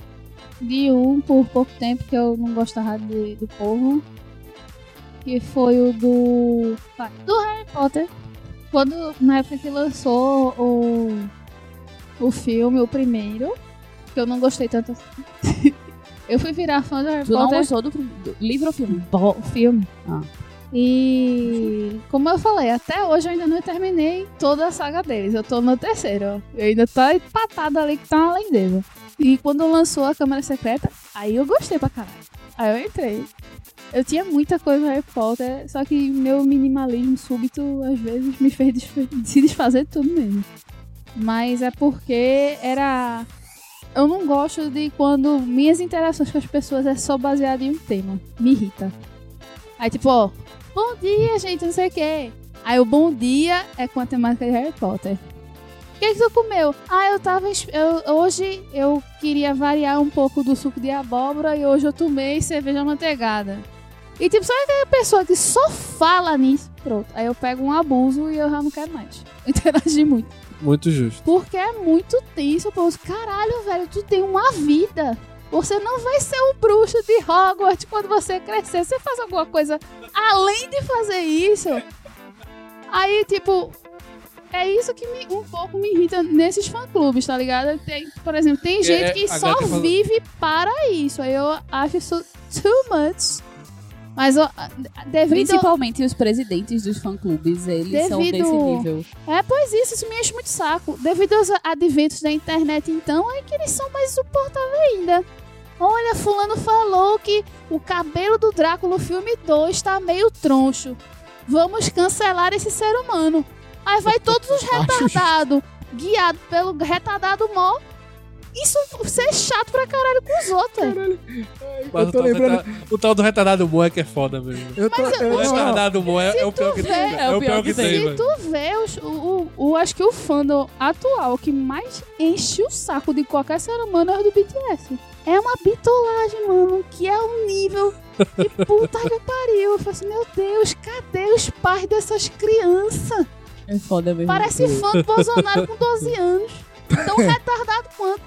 de um por pouco tempo que eu não gostava de- do povo. Que foi o do. Do Harry Potter. Quando, na época que lançou o, o filme, o primeiro, que eu não gostei tanto assim. eu fui virar fã do Harry Tu não Potter. gostou do, do livro ou filme? Bo- filme. Ah. E como eu falei, até hoje eu ainda não terminei toda a saga deles. Eu tô no terceiro. Eu ainda tô empatada ali que tá uma lindeza. E quando lançou a Câmara Secreta, aí eu gostei pra caralho. Aí eu entrei. Eu tinha muita coisa Harry Potter, só que meu minimalismo súbito às vezes me fez desf- se desfazer de tudo mesmo. Mas é porque era. Eu não gosto de quando minhas interações com as pessoas é só baseada em um tema. Me irrita. Aí tipo, ó, bom dia, gente, não sei o quê. Aí o bom dia é com a temática de Harry Potter. O que, que tu comeu? Ah, eu tava. Eu, hoje eu queria variar um pouco do suco de abóbora e hoje eu tomei cerveja manteigada. E tipo, sabe aquela pessoa que só fala nisso? Pronto. Aí eu pego um abuso e eu já não quero mais interagir muito. Muito justo. Porque é muito tenso, eu penso, caralho, velho, tu tem uma vida. Você não vai ser um bruxo de Hogwarts quando você crescer. Você faz alguma coisa além de fazer isso. Aí, tipo, é isso que me- um pouco me irrita nesses fã-clubes, tá ligado? Tem, por exemplo, tem gente é, que só falou- vive para isso. Aí eu acho isso too much. Mas ó, devido Principalmente os presidentes dos fã-clubes, eles são Devido- desse nível. É, pois isso, isso me enche muito saco. Devido aos adventos da internet, então, é que eles são mais insuportáveis ainda. Olha, fulano falou que o cabelo do no filme 2 tá meio troncho. Vamos cancelar esse ser humano. Aí vai todos os retardados, guiado pelo retardado mó. Isso ser chato pra caralho com os outros. Mas eu o tô tal, lembrando. o tal do retardado Moe é que é foda mesmo. Eu tô, Mas eu- eu- O retardado Moe é, é o pior que vê, tem. É o pior que tem, Se velho. tu vê os- o, o, o- acho que o fandom atual que mais enche o saco de qualquer ser humano é o do BTS. É uma bitolagem, mano, que é um nível de puta que pariu. Eu falo assim, meu Deus, cadê os pais dessas crianças? É foda mesmo. Parece fã do Bolsonaro com 12 anos. Tão retardado quanto.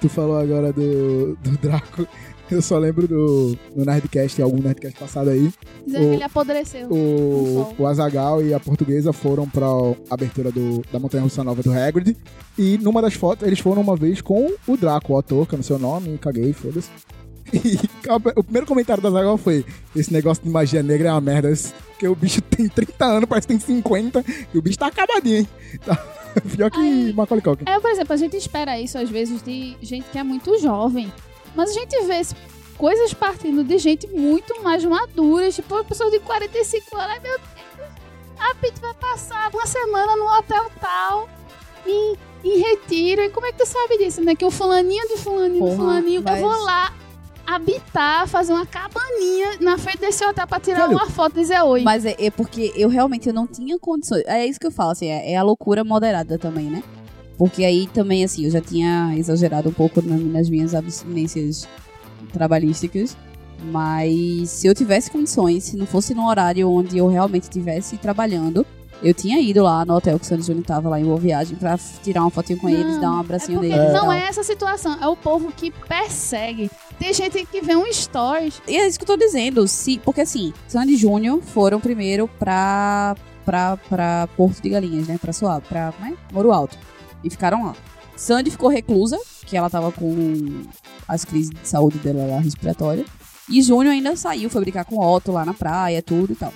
Tu falou agora do, do Draco. Eu só lembro do, do Nerdcast, algum Nerdcast passado aí. Dizendo O- que ele apodreceu. O, o Azagal e a portuguesa foram pra abertura do, da Montanha Russa Nova do Hagrid. E numa das fotos, eles foram uma vez com o Draco, o ator, que eu não sei o nome, caguei, foda-se. E o primeiro comentário da Azagal foi: Esse negócio de magia negra é uma merda. Porque o bicho tem 30 anos, parece que tem 50. E o bicho tá acabadinho, hein? Tá pior que Aí- Macaulay Culkin. É, por exemplo, a gente espera isso às vezes de gente que é muito jovem. Mas a gente vê coisas partindo de gente muito mais madura, tipo, uma pessoa de 45 anos. Ai, meu Deus, a Pete vai passar uma semana no hotel tal, em, em retiro. E como é que tu sabe disso, né? Que o fulaninho de fulaninho Porra, fulaninho, mas- eu vou lá habitar, fazer uma cabaninha na frente desse hotel pra tirar Velho, uma foto e dizer oi. Mas é, é porque eu realmente eu não tinha condições. É isso que eu falo, assim, é, é a loucura moderada também, né? Porque aí também, assim, eu já tinha exagerado um pouco na- nas minhas abstinências trabalhísticas. Mas se eu tivesse condições, se não fosse num horário onde eu realmente estivesse trabalhando, eu tinha ido lá no hotel que o Santos Júnior tava lá em Boa Viagem pra tirar uma fotinho com eles, Não, dar um É abracinho porque neles. não é essa situação, é o povo que persegue. Tem gente que vê um stories E é isso que eu tô dizendo. Se, porque assim, Sandy e Júnior foram primeiro pra, pra, pra Porto de Galinhas, né? Pra Suave, pra como é? Moro Alto. E ficaram lá. Sandy ficou reclusa, que ela tava com as crises de saúde dela lá, respiratória. E Júnior ainda saiu, foi brincar com o Otto lá na praia, tudo e tal.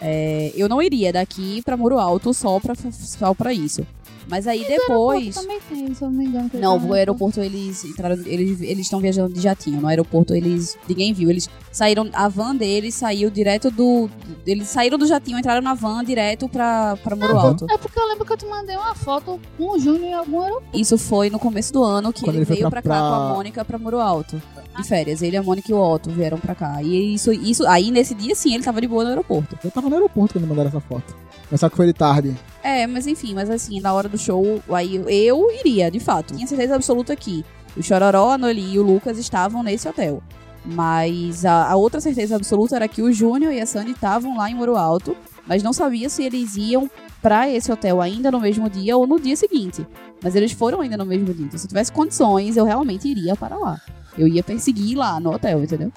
É, eu não iria daqui pra Muro Alto só pra, só pra isso. Mas aí depois. Também tem, se eu não me engano. Não, o no aeroporto eles entraram. Eles eles estão viajando de jatinho. No aeroporto eles. Ninguém viu. Eles saíram. A van deles saiu direto do. Eles saíram do jatinho, entraram na van direto pra, pra Muro van? Alto. É porque eu lembro que eu te mandei uma foto com o Júnior em algum aeroporto. Isso foi no começo do ano que Quando ele, ele veio pra- pra, cá pra- com a Mônica pra Muro Alto. De férias. Ele, a Mônica e o Otto vieram pra cá. E isso, isso. Aí nesse dia sim ele tava de boa no aeroporto. Eu tava no aeroporto quando mandaram essa foto. Mas só que foi de tarde. É, mas enfim, mas assim, na hora do show, aí eu, iria, de fato. Tinha certeza absoluta que o Chororó, a Noli e o Lucas estavam nesse hotel. Mas a, a outra certeza absoluta era que o Júnior e a Sandy estavam lá em Muro Alto, mas não sabia se eles iam pra esse hotel ainda no mesmo dia ou no dia seguinte. Mas eles foram ainda no mesmo dia. Então, se eu tivesse condições, eu realmente iria para lá. Eu ia perseguir lá no hotel, entendeu?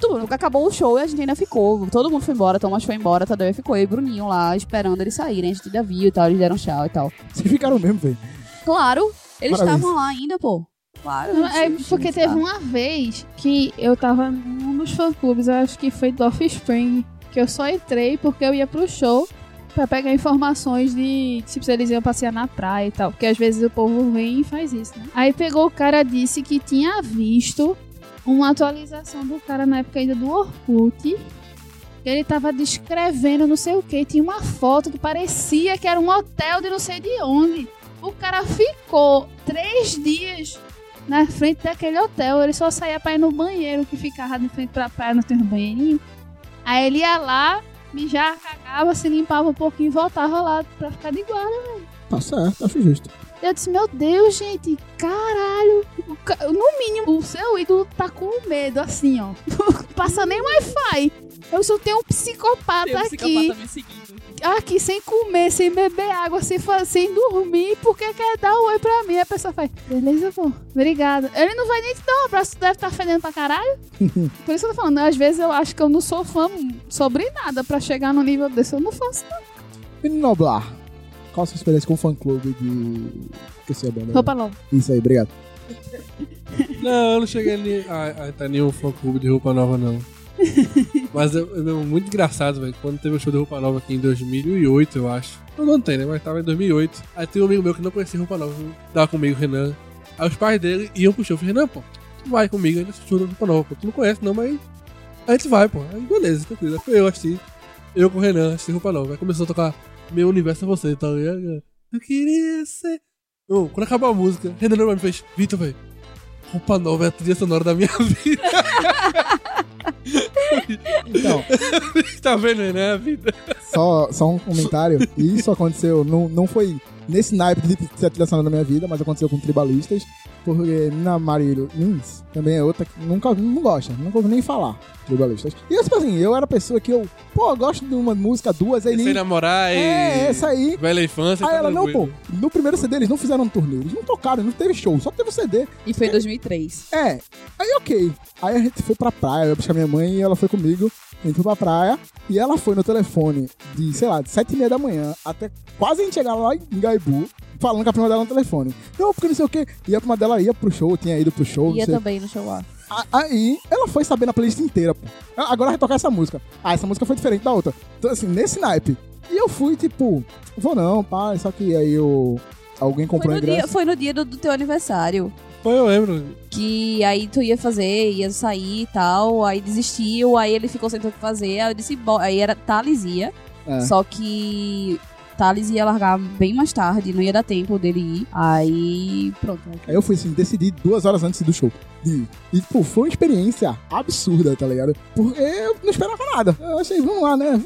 Tudo, acabou o show e a gente ainda ficou. Todo mundo foi embora, Thomas foi embora, Tadeu ficou. E Bruninho lá esperando eles saírem. A gente ainda viu e tal, eles deram tchau e tal. Vocês ficaram mesmo, velho. Claro, eles Parabéns. estavam lá ainda, pô. Claro. Não, É porque teve uma vez que eu tava num dos fã-clubes, eu acho que foi do Offspring, que eu só entrei porque eu ia pro show pra pegar informações de tipo, se eles iam passear na praia e tal. Porque às vezes o povo vem e faz isso, né? Aí pegou o cara, disse que tinha visto uma atualização do cara na época ainda do Orkut. Ele tava descrevendo não sei o que. Tinha uma foto que parecia que era um hotel de não sei de onde. O cara ficou três dias na frente daquele hotel. Ele só saía pra ir no banheiro, que ficava de frente pra praia, não um banheirinho. Aí ele ia lá, mijava, cagava, se limpava um pouquinho e voltava lá pra ficar de guarda. Tá certo, acho justo. Eu disse, meu Deus, gente, caralho. No mínimo, o seu ídolo tá com medo, assim, ó. Passa nem Wi-Fi. Eu só tenho um psicopata, Tem um aqui, psicopata me seguindo. aqui, sem comer, sem beber água, sem, sem dormir, porque quer dar um oi pra mim. A pessoa faz, beleza, pô, obrigada. Ele não vai nem te dar um abraço, tu deve estar fedendo pra caralho. Por isso que eu tô falando, às vezes eu acho que eu não sou fã sobre nada pra chegar no nível desse, eu não faço. Menino Noblar, qual a sua experiência com o fã-clube de... Esqueci a banda. Roupa nova. Isso aí, obrigado. Não, eu não cheguei nem a, a estar em nenhum fã clube de roupa nova, não. Mas é, é muito engraçado, velho. Quando teve o show de roupa nova aqui em 2008, eu acho. Eu não tem, né? Mas tava em 2008. Aí tem um amigo meu que não conhecia roupa nova. Tava comigo, Renan. Aí os pais dele iam pro show. Eu falei, Renan, pô, tu vai comigo nesse show de roupa nova. Pô. Tu não conhece, não, mas a gente vai, pô. Aí beleza, tranquilo. Aí foi eu assisti. Eu com o Renan, assisti roupa nova. Aí começou a tocar Meu Universo é Você. E aí, eu queria ser. Não, quando acabou a música, Renan Norman fez, Vitor, velho. Roupa nova é a trilha sonora da minha vida. Então, tá vendo, né? A vida. só, só um comentário. Isso aconteceu, não, não foi nesse naipe de ser trilha sonora da minha vida, mas aconteceu com tribalistas. Porque Nina Marília Lins também é outra que nunca não gosta, nunca ouvi nem falar. Tribalistas. E eu, tipo assim, eu era a pessoa que eu, pô, eu gosto de uma música, duas, aí Sem namorar e. É, essa aí. Velha infância. Aí tá ela, não, pô, no primeiro CD eles não fizeram um turnê, eles não tocaram, não teve show, só teve o CD. E foi em 2003. É, aí ok. Aí a gente foi pra praia, eu ia buscar minha mãe e ela foi comigo. A gente foi pra praia e ela foi no telefone de, sei lá, de sete e meia da manhã até quase a gente chegar lá em Gaibu, falando com a prima dela no telefone. Não, porque não sei o que. E a prima dela ia pro show, tinha ido pro show. Ia também no show lá. Aí ela foi sabendo a playlist inteira, pô. Ah, Agora vai tocar essa música. Ah, essa música foi diferente da outra. Então, assim, nesse naipe. E eu fui, tipo, vou não, pai, só que aí eu. Alguém Foi comprou no, ingresso. dia, foi no dia do, do teu aniversário. Pô, eu lembro. Que aí tu ia fazer, ia sair e tal, aí desistiu, aí ele ficou sem ter o que fazer, aí eu disse, "Bo-" aí era Thales ia, É. só que Thales ia largar bem mais tarde, não ia dar tempo dele ir, aí pronto. Aí eu fui assim, decidi duas horas antes do show. De. E, pô, foi uma experiência absurda, tá ligado? Porque eu não esperava nada. Eu achei, vamos lá, né?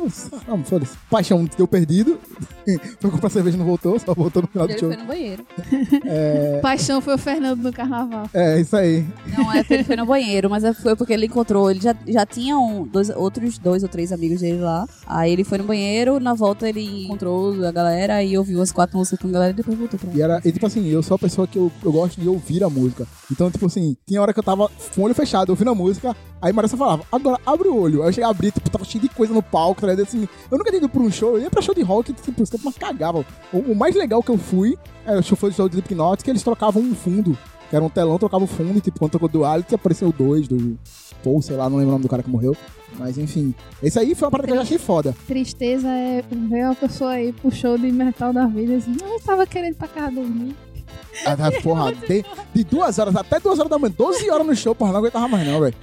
Vamos, foda-se. Paixão deu perdido. foi comprar cerveja e não voltou, só voltou no final do Ele show. foi no banheiro. Paixão foi o Fernando no carnaval. É, isso aí. Não, é, ele foi no banheiro, mas é- foi porque ele encontrou. Ele já, já tinha um, dois, outros dois ou três amigos dele lá. Aí ele foi no banheiro, na volta ele encontrou a galera e ouviu as quatro músicas com a galera e depois voltou pra lá. E era, e tipo assim, eu sou a pessoa que eu, eu gosto de ouvir a música. Então, tipo assim, tinha hora que eu tava com o olho fechado, ouvindo a música, aí Marissa falava, agora abre o olho. Aí eu cheguei a abrir, tipo, tava cheio de coisa no palco, tá ligado? Assim, eu nunca tinha ido pra um show, eu ia pra show de rock, tipo, os caras cagavam. O, o mais legal que eu fui, era o show foi o show de Slipknot, que eles trocavam um fundo. Que era um telão, trocava o fundo, e tipo, quando tocou do Alice, apareceu dois do. Paul, sei lá, não lembro o nome do cara que morreu. Mas enfim, esse aí foi uma parada que eu já achei foda. Tristeza é ver uma pessoa aí pro show de metal da vida assim, não, eu tava querendo pra casa dormir. Ah, porra, de, de duas horas até duas horas da manhã, 12 horas no show, porra, não aguentava mais não, velho.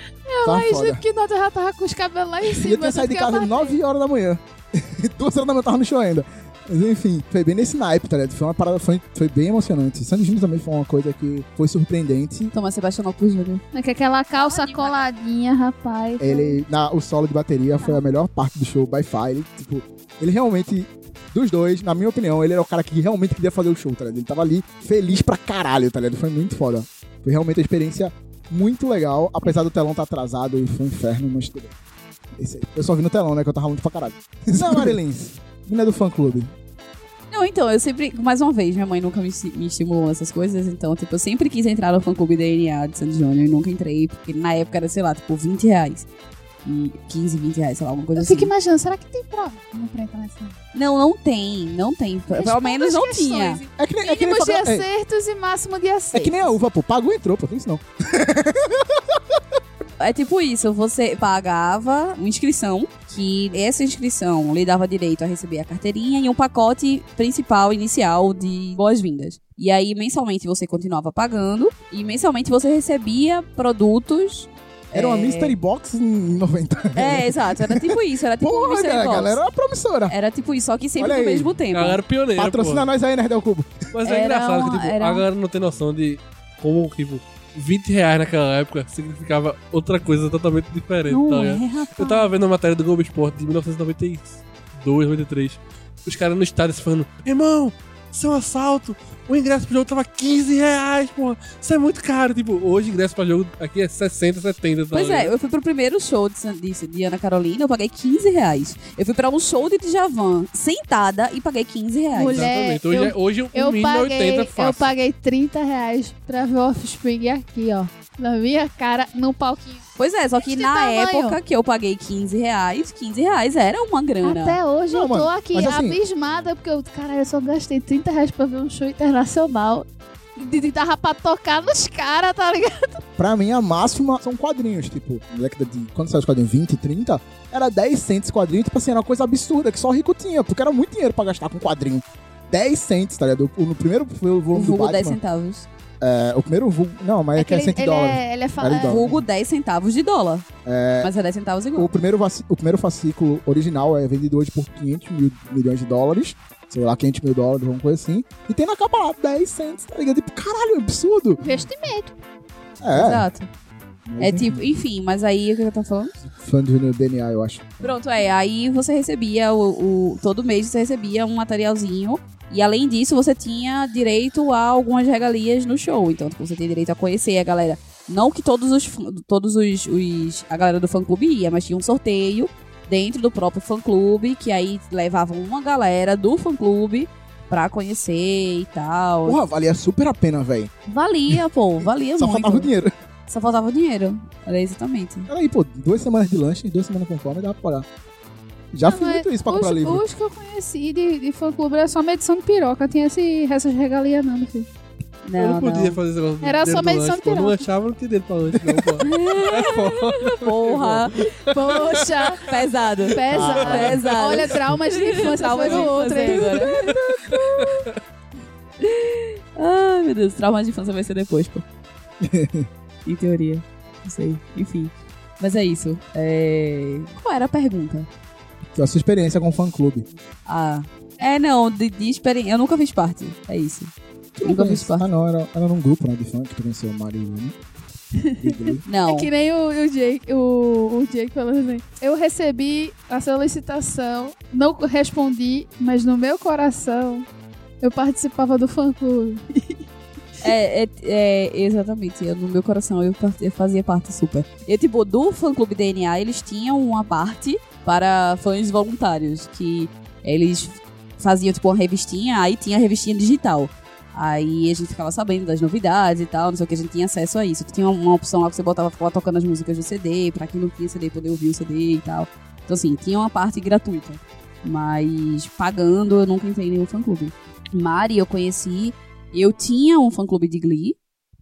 Tá Mas foda. que nós já tava com os cabelos lá em E cima. eu tinha saído de casa eu às tava- 9 horas da manhã. duas horas da manhã eu tava no show ainda. Mas enfim, foi bem nesse naipe, tá ligado? Foi uma parada, foi, foi bem emocionante. Sandy Júnior também foi uma coisa que foi surpreendente. Thomas Sebastião pro Júnior. É que aquela calça coladinha, rapaz. Ele, na, o solo de bateria foi a melhor parte do show, by far. Ele, tipo, ele realmente, dos dois, na minha opinião, ele era o cara que realmente queria fazer o show, tá ligado? Ele tava ali feliz pra caralho, tá ligado? Foi muito foda. Foi realmente uma experiência muito legal, apesar do telão estar atrasado e foi um inferno, mas tudo bem. Esse aí. Eu só vi no telão, né? Que eu tava muito pra caralho. Zé Marilins, menina do fã clube. Não, então, eu sempre, mais uma vez, minha mãe nunca me, me estimulou nessas coisas, então, tipo, eu sempre quis entrar no fã-clube DNA de Sandy Júnior e nunca entrei, porque na época era, sei lá, tipo, 20 reais. E 15, 20 reais, sei lá, alguma coisa Eu assim. fico imaginando, será que tem prova? Entrar nessa. Não, não tem, não tem. Pelo menos não tinha. É que nem, é que nem, Mínimo de faculdade- é, acertos e máximo de é acertos. que nem a uva, pô. Pagou, entrou, pô. Tem isso não. É tipo isso, você pagava uma inscrição, que essa inscrição lhe dava direito a receber a carteirinha e um pacote principal inicial de boas-vindas. E aí, mensalmente, você continuava pagando e mensalmente você recebia produtos. Era uma é, Mystery Box em 90. É, exato, era tipo isso, era tipo um Porra, mystery cara, a box. galera era promissora. Era tipo isso, só que sempre Olha no aí. mesmo tempo. Galera pioneira, Patrocina pô. nós aí, Nerdel Cubo. Mas é Era engraçado uma- que, tipo, era a um- galera não tem noção de como, tipo, 20 reais naquela época significava outra coisa totalmente diferente, Não tá é, ligado? rapaz. Eu tava vendo a matéria do Globo Esporte de 1992, 93. Os caras no estádio se falando, irmão, isso é um assalto. O ingresso pro jogo tava 15 reais, porra. Isso é muito caro. Tipo, hoje o ingresso pra jogo aqui é 60, 70. Tá Pois é, eu fui pro primeiro show de, de, de Ana Carolina, eu paguei 15 reais. Eu fui pra um show de Djavan, sentada, e paguei 15 reais. Mulher, Exatamente. Hoje, eu- é, hoje o Eu mínimo é paguei, 80 eu fácil. paguei 30 reais pra ver o Offspring aqui, ó. Na minha cara, num palquinho. Pois é, só que Esse na tamanho. época que eu paguei 15 reais, 15 reais era uma grana. Até hoje Não, eu tô mano, aqui mas assim- abismada, porque eu, cara, eu só gastei 30 reais pra ver um show internacional. De, de dava pra tocar nos caras, tá ligado? Pra mim, a máxima são quadrinhos. Tipo, na década de. Quando saiu os quadrinhos? 20, 30? Era 10 centos quadrinho. Tipo assim, era uma coisa absurda que só rico tinha, porque era muito dinheiro pra gastar com quadrinho. 10 centos, tá ligado? No primeiro foi o volume do Batman. 10 centavos. É, o primeiro vulgo. Não, mas é, que é ele, 100 ele dólares. é, ele é, fa- é, dólar. Vulgo 10 centavos de dólar. Mas é 10 centavos igual. O primeiro, vaci- o primeiro fascículo original é vendido hoje por 500 mil milhões de dólares. Sei lá, 500 mil dólares, alguma coisa assim. E tem na capa lá 10 centos, tá ligado? Tipo, caralho, é absurdo. investimento. É. Exato. mas É tipo, enfim, mas aí o que eu tô falando? Fã do DNA, eu acho. Pronto, é. Aí você recebia o, o- Todo mês você recebia um materialzinho. E além disso, você tinha direito a algumas regalias no show. Então, tipo, você tem direito a conhecer a galera. Não que todos os todos os, os- a galera do fã clube ia, mas tinha um sorteio dentro do próprio fã clube, que aí levavam uma galera do fã clube pra conhecer e tal. Porra, valia super a pena, velho. Valia, pô, valia Só muito. faltava o dinheiro. Só faltava o dinheiro. Era exatamente. Peraí, pô, duas semanas de lanche, duas semanas com fome, dá pra pagar. Já Não, fiz muito isso pra os, comprar livro. os que eu conheci de, de fã clube era só medição de piroca. Tinha esse, essas regalias não, meu filho. Não, eu não podia não. fazer esse negócio Era só medição de pô. Eu Não piroca. achava, não tinha dedo pra lanche, não, pô. É foda. Porra, Poxa, pesado. pesado. Pesado. Olha, traumas de infância Trauma foi de outro. Ai, meu Deus, trauma de infância vai ser depois, pô. em teoria. Não sei. Enfim. Mas é isso. É... Qual era a pergunta? A sua experiência com o fã clube. Ah. É, não, de, de experiência. Eu nunca fiz parte. É isso. Nunca fiz parte. Ah, não, era, era num grupo né, de fã que conheceu o Mario Lune. Não. É que nem o, o Jake, o, o Jake falando assim. Eu recebi a solicitação, não respondi, mas no meu coração eu participava do fã clube. É, é, é, exatamente. Eu, no meu coração eu, eu fazia parte super. E tipo, do fã clube DNA, eles tinham uma parte para fãs voluntários, que eles faziam tipo uma revistinha, aí tinha a revistinha digital. Aí a gente ficava sabendo das novidades e tal, não sei o que, a gente tinha acesso a isso. Tinha uma opção lá que você botava, ficava tocando as músicas do CD, pra quem não tinha CD poder ouvir o CD e tal. Então assim, tinha uma parte gratuita. Mas pagando eu nunca entrei em nenhum fã clube. Mari eu conheci eu tinha um fã-clube de Glee,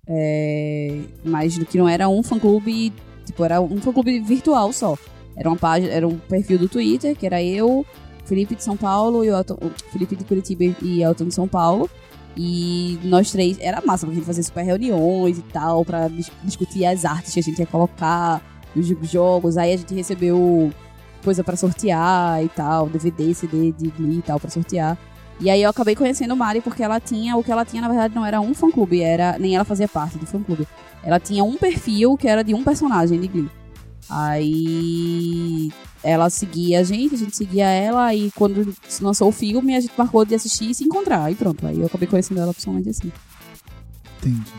é, mas que não era um fã-clube, Tipo, era um fã-clube virtual só. Era uma página, era um perfil do Twitter, que era eu, Felipe de São Paulo, e o, Elton, Felipe de Curitiba e Elton de São Paulo. E nós três, era massa, porque a gente fazia super reuniões e tal, pra dis- discutir as artes que a gente ia colocar nos jogos. Aí a gente recebeu coisa pra sortear e tal, DVD, CD de Glee e tal pra sortear. E aí eu acabei conhecendo Mari porque ela tinha, o que ela tinha na verdade não era um fã-clube, era nem ela fazia parte do fã-clube. Ela tinha um perfil que era de um personagem de Glee. Aí ela seguia a gente, a gente seguia ela e quando se lançou o filme a gente marcou de assistir e se encontrar. Aí pronto, aí eu acabei conhecendo ela pessoalmente assim. Entendi.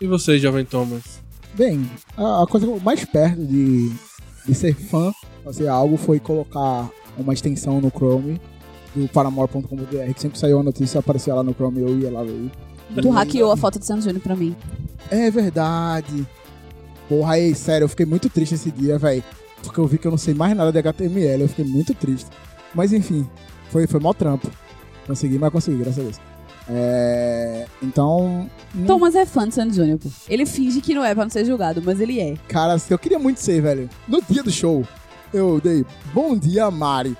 E você, Jovem Thomas? Bem, a, coisa mais perto de, de ser fã, fazer algo, foi colocar uma extensão no Chrome do paramore.com.br, que sempre saiu a notícia, aparecia lá no Chrome, eu ia lá ver. Tu hackeou a foto de Santos Júnior pra mim. É verdade. Porra, aí, sério, eu fiquei muito triste esse dia, velho. Porque eu vi que eu não sei mais nada de HTML, eu fiquei muito triste. Mas enfim, foi, foi mó trampo. Consegui, mas consegui, graças a Deus. É, então, não- Thomas é fã de Santos Júnior, pô. Ele finge que não é pra não ser julgado, mas ele é. cara, eu queria muito ser, velho. No dia do show, eu dei bom dia, Mari.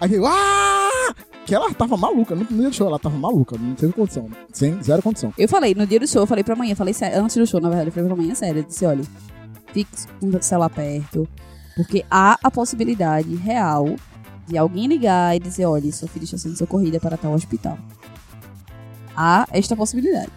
Aí veio, ah! Que ela tava maluca, no no dia do show ela tava maluca, não teve condição, sem, zero condição. Eu falei, no dia do show, eu falei pra manhã, falei sé- antes do show, na verdade, eu falei pra manhã sério. Eu disse, olha, fique com o celular perto, porque há a possibilidade real de alguém ligar e dizer, olha, sua filha está sendo socorrida para tal hospital. Há esta possibilidade.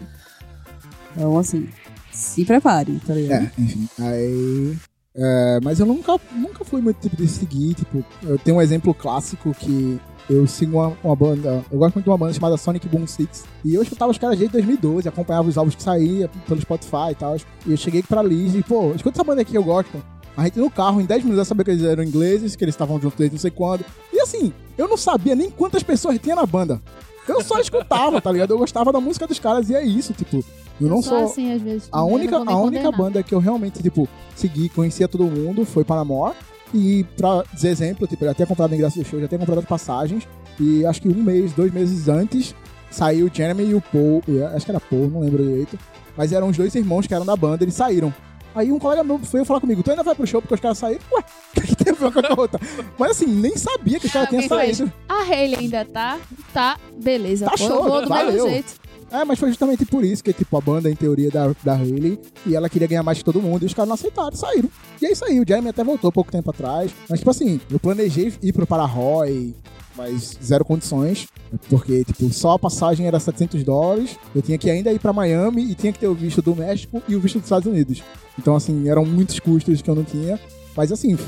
Então, assim, se prepare, tá ligado? É, enfim. Aí. é, mas eu nunca, nunca fui muito tipo de seguir. Tipo, eu tenho um exemplo clássico que eu sigo uma, uma banda. Eu gosto muito de uma banda chamada Sonic Boom Six. E eu escutava os caras desde 2012, acompanhava os álbuns que saía pelo Spotify e tal. E eu cheguei pra Liz e, pô, escuta essa banda aqui, eu gosto. A gente no carro, em 10 minutos, eu sabia que eles eram ingleses, que eles estavam juntos desde não sei quando. E assim, eu não sabia nem quantas pessoas tinha na banda. Eu só escutava, tá ligado? Eu gostava da música dos caras e é isso, tipo. Eu não sou sou. assim, às vezes. A única, a única banda que eu realmente, tipo, segui, conhecia todo mundo foi Paramore. E pra dizer exemplo, tipo, eu já tinha comprado ingresso do show, já tinha comprado as passagens. E acho que um mês, dois meses antes, saiu o Jeremy e o Paul. e Acho que era Paul, não lembro direito. Mas eram os dois irmãos que eram da banda, eles saíram. Aí um colega meu foi falar comigo, tu ainda vai pro show porque os caras saíram? Ué, o que tem a ver uma coisa com a outra? Mas assim, nem sabia que os caras tinham fez. saído. A Hayley ainda tá? Tá, beleza. Tá pô, show, eu vou do valeu. mesmo jeito. É, mas foi justamente por isso que, tipo, a banda, em teoria, da, da Hayley, e ela queria ganhar mais que todo mundo, e os caras não aceitaram, saíram. E aí, o Jeremy até voltou pouco tempo atrás. Mas, tipo assim, eu planejei ir pro Pararoy, mas zero condições, porque, tipo, só a passagem era 700 dólares, eu tinha que ainda ir pra Miami, e tinha que ter o visto do México e o visto dos Estados Unidos. Então, assim, eram muitos custos que eu não tinha. Mas, assim,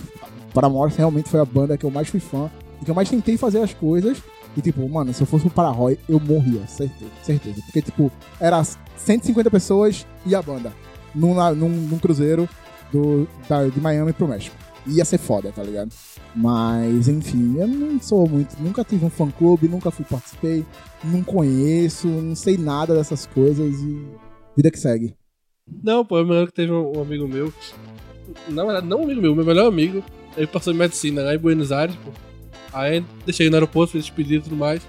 Paramore realmente foi a banda que eu mais fui fã, e que eu mais tentei fazer as coisas, e tipo, mano, se eu fosse pro Pararoy, eu morria, certeza, certeza. Porque, tipo, era 150 pessoas e a banda. Num, num, num cruzeiro do, da- de Miami pro México. Ia ser foda, tá ligado? Mas, enfim, eu não sou muito. Nunca tive um fã clube, nunca fui participei, não conheço, não sei nada dessas coisas e. Vida que segue. Não, pô, eu me lembro que teve um, um amigo meu. Na verdade, não um amigo meu, meu melhor amigo. Ele passou em medicina lá em Buenos Aires, pô. Aí deixei no aeroporto, fiz despedida e tudo mais.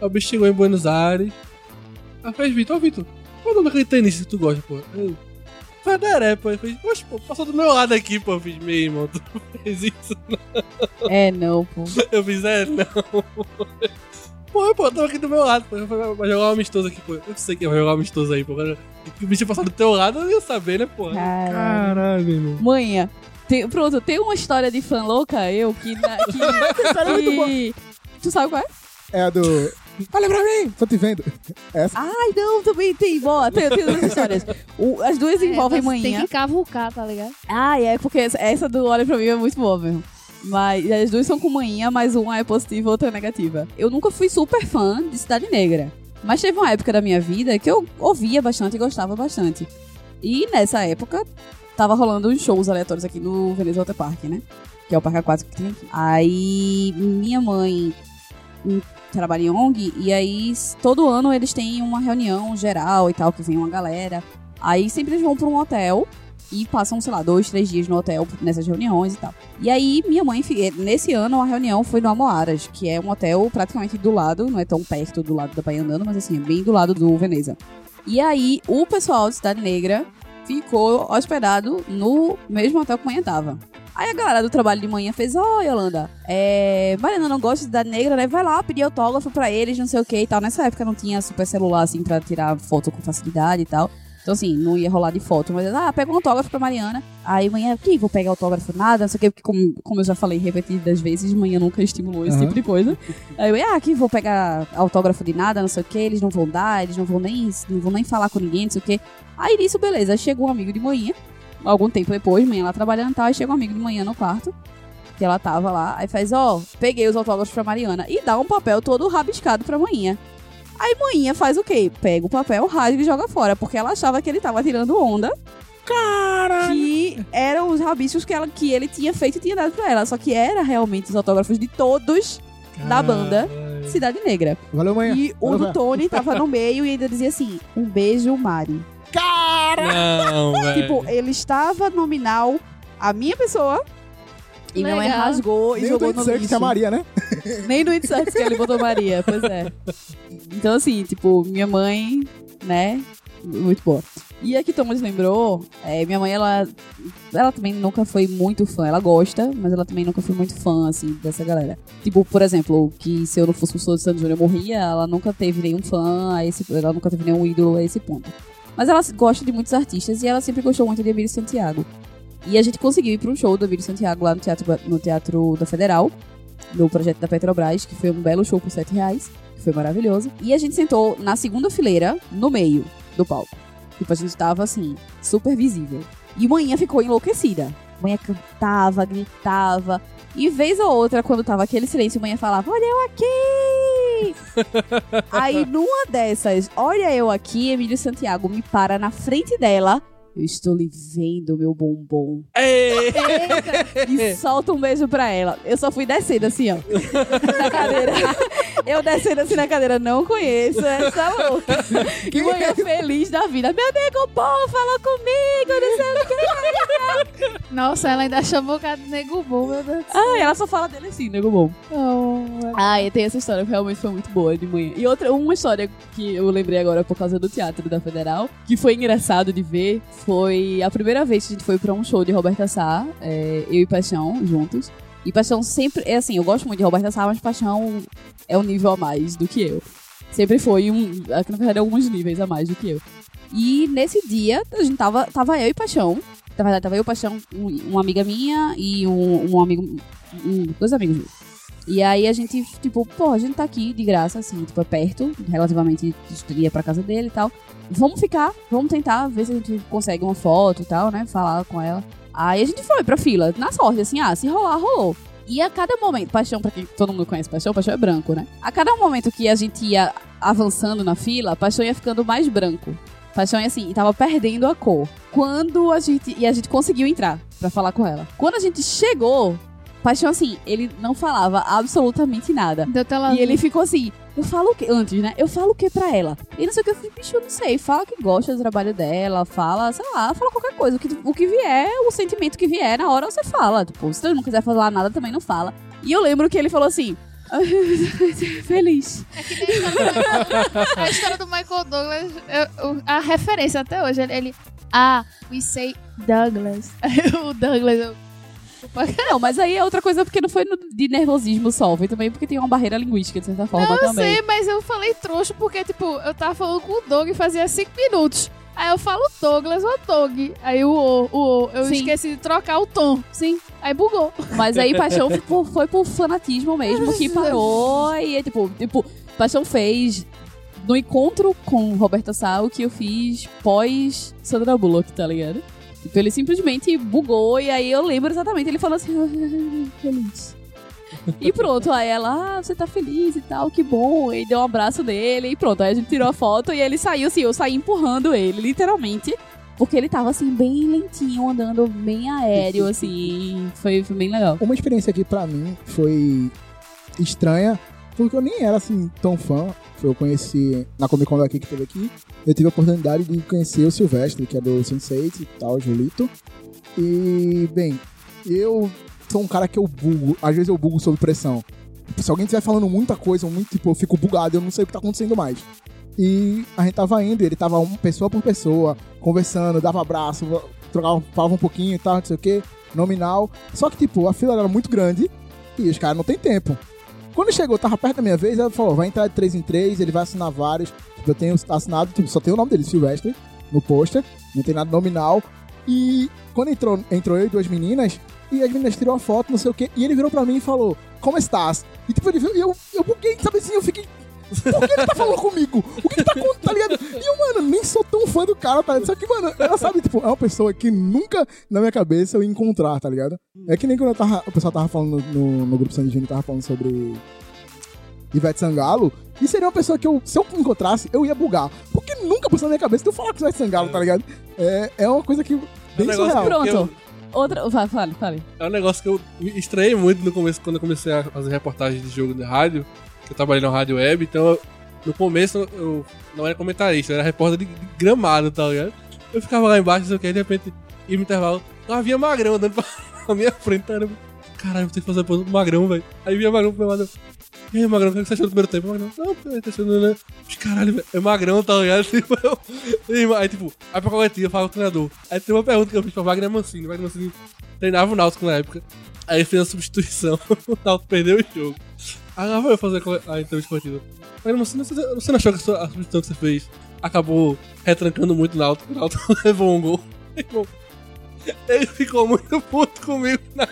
Aí o bicho chegou em Buenos Aires. Aí fez Vitor, ô Vitor, qual o nome daquele tenista que tu gosta, pô? Eu, Federer, pô. Ele fez, poxa, pô, passou do meu lado aqui, pô. Eu fiz, meu irmão, tu fez isso. É, não, pô. Eu fiz, é, não. Porra, pô, eu tava aqui do meu lado, pô. Eu falei, vai jogar um amistoso aqui, pô. Eu sei que vai jogar um amistoso aí, pô. O bicho ia passar do teu lado, eu ia saber, né, pô? Caralho. Caralho, irmão. Manhã. Tem, pronto, tem uma história de fã louca, eu, que. Na, que, boa. que tu sabe qual é? É a do. Olha pra mim! Tô te vendo. Essa. Ai, não, também tem. Boa, tem, tem duas histórias. O- as duas envolvem É, você Tem manhã. que cavucar, tá ligado? Ah, é, porque essa- essa do Olha Pra Mim é muito boa mesmo. Mas as duas são com manhã, mas uma é positiva e outra é negativa. Eu nunca fui super fã de Cidade Negra. Mas teve uma época da minha vida que eu ouvia bastante e gostava bastante. E nessa época, tava rolando uns shows aleatórios aqui no Veneza Water Park, né? Que é o parque aquático que tem aqui. Aí, minha mãe hum, trabalha em ONG, e aí todo ano eles têm uma reunião geral e tal, que vem uma galera. Aí sempre eles vão pra um hotel e passam, sei lá, dois, três dias no hotel nessas reuniões e tal. E aí, minha mãe, eh, nesse ano, a reunião foi no Amoaras, que é um hotel praticamente do lado, não é tão perto do lado da Bahia andando, mas assim, é bem do lado do Veneza. E aí, o pessoal de Cidade Negra ficou hospedado no mesmo hotel que manhã tava. Aí a galera do trabalho de manhã fez, ó, Yolanda, é, Mariana não gosta cidade negra, né? Vai lá pedir autógrafo pra eles, não sei o que e tal. Nessa época não tinha super celular, assim, pra tirar foto com facilidade e tal. Então, assim, não ia rolar de foto, mas, ah, pega um autógrafo pra Mariana. Aí, manhã, aqui, vou pegar autógrafo, nada, não sei o quê, porque, como, como eu já falei repetidas vezes, manhã nunca estimulou esse Aham. tipo de coisa. Aí eu, ah, aqui, vou pegar autógrafo de nada, não sei o quê, eles não vão dar, eles não vão nem, não vão nem falar com ninguém, não sei o quê. Aí, nisso, beleza, chegou um amigo de manhã, algum tempo depois, manhã lá trabalhando e tal, aí chega um amigo de manhã no quarto, que ela tava lá, aí faz, ó, peguei os autógrafos pra Mariana, e dá um papel todo rabiscado pra manhã. Aí Moinha faz o quê? Pega o papel, rasga e joga fora, porque ela achava que ele tava tirando onda. Cara! Que eram os rabiscos que, ela, que ele tinha feito e tinha dado pra ela. Só que era realmente os autógrafos de todos da banda Cidade Negra. Valeu, manhã. E o Valeu, do Fé. Tony tava no meio e ainda dizia assim: um beijo, Mari. Não, velho. Tipo, ele estava nominal a minha pessoa. E minha mãe Legal. rasgou e Nem jogou no lixo. que é a Maria, né? Nem no Insights que ele botou Maria, pois é. Então, assim, tipo, minha mãe, né? Muito boa. E a que Thomas lembrou, é, minha mãe, ela, ela também nunca foi muito fã. Ela gosta, mas ela também nunca foi muito fã, assim, dessa galera. Tipo, por exemplo, que se eu não fosse Sou de Santo Júnior, eu morria, ela nunca teve nenhum fã a esse Ela nunca teve nenhum ídolo a esse ponto. Mas ela gosta de muitos artistas e ela sempre gostou muito de Emílio Santiago. E a gente conseguiu ir para um show do Emílio Santiago lá no Teatro, no teatro da Federal, no projeto da Petrobras, que foi um belo show por 7 reais, que foi maravilhoso. E a gente sentou na segunda fileira, no meio do palco. Tipo, a gente tava assim, super visível. E Manhã ficou enlouquecida. Manhã cantava, gritava. E vez ou outra, quando tava aquele silêncio, Manhã falava: Olha eu aqui! Aí, numa dessas, olha eu aqui, Emílio Santiago me para na frente dela. Eu estou lhe vendo, meu bombom. E solta um beijo pra ela. Eu só fui descendo assim, ó. na cadeira. Eu descendo assim na cadeira. Não conheço essa louca. E manhã feliz da vida. Meu nego bom, falou comigo, não sei o que. Nossa, ela ainda chamou o cara de nego bom, meu Deus do céu. Ah, ela só fala dele assim, nego bom. Oh, Ah, e tem essa história que realmente foi muito boa de manhã. E outra, uma história que eu lembrei agora por causa do teatro da Federal, que foi engraçado de ver, foi a primeira vez que a gente foi pra um show de Roberta Sá, é, eu e Paixão juntos. E Paixão sempre, é assim, eu gosto muito de Roberta Sá, mas Paixão é um nível a mais do que eu. Sempre foi um, aqui na verdade, alguns níveis a mais do que eu. E nesse dia, a gente tava, tava eu e Paixão. Na verdade, tava eu, Paixão, um- uma amiga minha e um, um amigo. um- dois amigos. E aí a gente, tipo, pô, a gente tá aqui de graça, assim, tipo, é perto, relativamente, ia pra casa dele e tal. Vamos ficar, vamos tentar ver se a gente consegue uma foto e tal, né? Falar com ela. Aí a gente foi pra fila, na sorte, assim, ah, se rolar, rolou. E a cada momento, Paixão, pra quem todo mundo conhece Paixão, Paixão é branco, né? A cada momento que a gente ia avançando na fila, Paixão ia ficando mais branco. Paixão assim, e tava perdendo a cor. Quando a gente. E a gente conseguiu entrar pra falar com ela. Quando a gente chegou, Paixão, assim, ele não falava absolutamente nada. Deu tela E ele ficou assim, eu falo o que? Antes, né? Eu falo o que pra ela? E não sei o que, eu falei, bicho, eu não sei. Fala que gosta do trabalho dela, fala, sei lá, fala qualquer coisa. O que, o que vier, o sentimento que vier, na hora você fala. Tipo, se você não quiser falar nada, também não fala. E eu lembro que ele falou assim. Feliz. A história do Michael Douglas, eu- a referência até hoje, ele, ele ah, we say Douglas. o Douglas, eu, Não, mas aí é outra coisa porque não foi no- de nervosismo só, foi também porque tem uma barreira linguística, de certa forma, eu também. sei, mas eu falei trouxa porque, tipo, eu tava falando com o Doug fazia cinco minutos. Aí eu falo Douglas ou Doug. Aí o O, o O, eu Sim. esqueci de trocar o tom. Sim. Aí bugou. Mas aí Paixão foi por, foi fanatismo mesmo, que parou e é tipo, tipo, Paixão fez no encontro com Roberta Sá o que eu fiz pós Sandra Bullock, tá ligado? Tipo, ele simplesmente bugou e aí eu lembro exatamente, ele falou assim, "Ah, feliz. E pronto, aí ela, ah, você tá feliz e tal, que bom. E deu um abraço nele e pronto. Aí a gente tirou a foto e ele saiu assim, eu saí empurrando ele, literalmente. Porque ele tava assim, bem lentinho, andando bem aéreo, assim. Foi, foi bem legal. Uma experiência que pra mim foi estranha, porque eu nem era assim tão fã. Eu conheci na Comic Con daqui que teve aqui. Eu tive a oportunidade de conhecer o Silvestre, que é do Sense8 e tal, Julito. E, bem, eu sou um cara que eu bugo. Às vezes eu bugo sob pressão. Se alguém estiver falando muita coisa, muito, tipo, eu fico bugado, eu não sei o que tá acontecendo mais. E a gente tava indo, ele tava um, pessoa por pessoa, conversando, dava abraço, trocava, falava um pouquinho e tal, não sei o que, nominal. Só que, tipo, a fila era muito grande e os caras não tem tempo. Quando chegou, tava perto da minha vez, ela falou, vai entrar de 3 em 3, ele vai assinar vários. Tipo, eu tenho assinado, tipo, só tem o nome dele, Silvestre, no pôster, não tem nada nominal. E quando entrou, entrou eu e duas meninas, e as meninas tirou a foto, não sei o quê, e ele virou pra mim e falou, como estás? E tipo, ele viu, e eu, eu buguei, sabe assim, eu fiquei. Por que ele tá falando comigo? O que, que tá acontecendo, tá ligado? E eu, mano, nem sou tão fã do cara, tá ligado? Só que, mano, ela sabe, tipo, é uma pessoa que nunca na minha cabeça eu ia encontrar, tá ligado? É que nem quando eu tava, o pessoal tava falando no, no grupo Sandy Júnior, tava falando sobre Ivete Sangalo, e seria uma pessoa que eu, se eu encontrasse, eu ia bugar. Porque nunca passou na minha cabeça de eu falar com Ivete Sangalo, tá ligado? É, é uma coisa que bem negócio surreal. que eu- Pronto. Outra. Vai, fale, fale. É um negócio que eu me estranhei muito no começo, quando eu comecei a fazer reportagem de jogo de rádio. Eu trabalhei na rádio web, então eu- no começo eu não era comentarista, eu era repórter de, gramado, tá ligado? Eu ficava lá embaixo, não sei o que, de repente, ia no intervalo, lá havia magrão andando pra, minha frente, tá ligado? Caralho, vou ter que fazer a pose do magrão, velho. Aí vinha magrão pro meu lado. E aí, magrão, o que você achou do primeiro tempo? Magrão, não, tá achando, né? Caralho, é magrão, tá ligado? Tipo, eu, aí, tipo, aí pra coletiva, eu falo com o treinador. Aí tem uma pergunta que eu fiz pra Wagner Mancini. Wagner Mancini treinava o Náutico na época. Aí fez a substituição. o Náutico perdeu o jogo. Aí lá foi eu fazer a entrevista coletiva. Mancini, você, você não achou que a, sua- a substituição que você fez acabou retrancando muito o Náutico? O Náutico levou um gol. Ele ficou muito puto comigo na.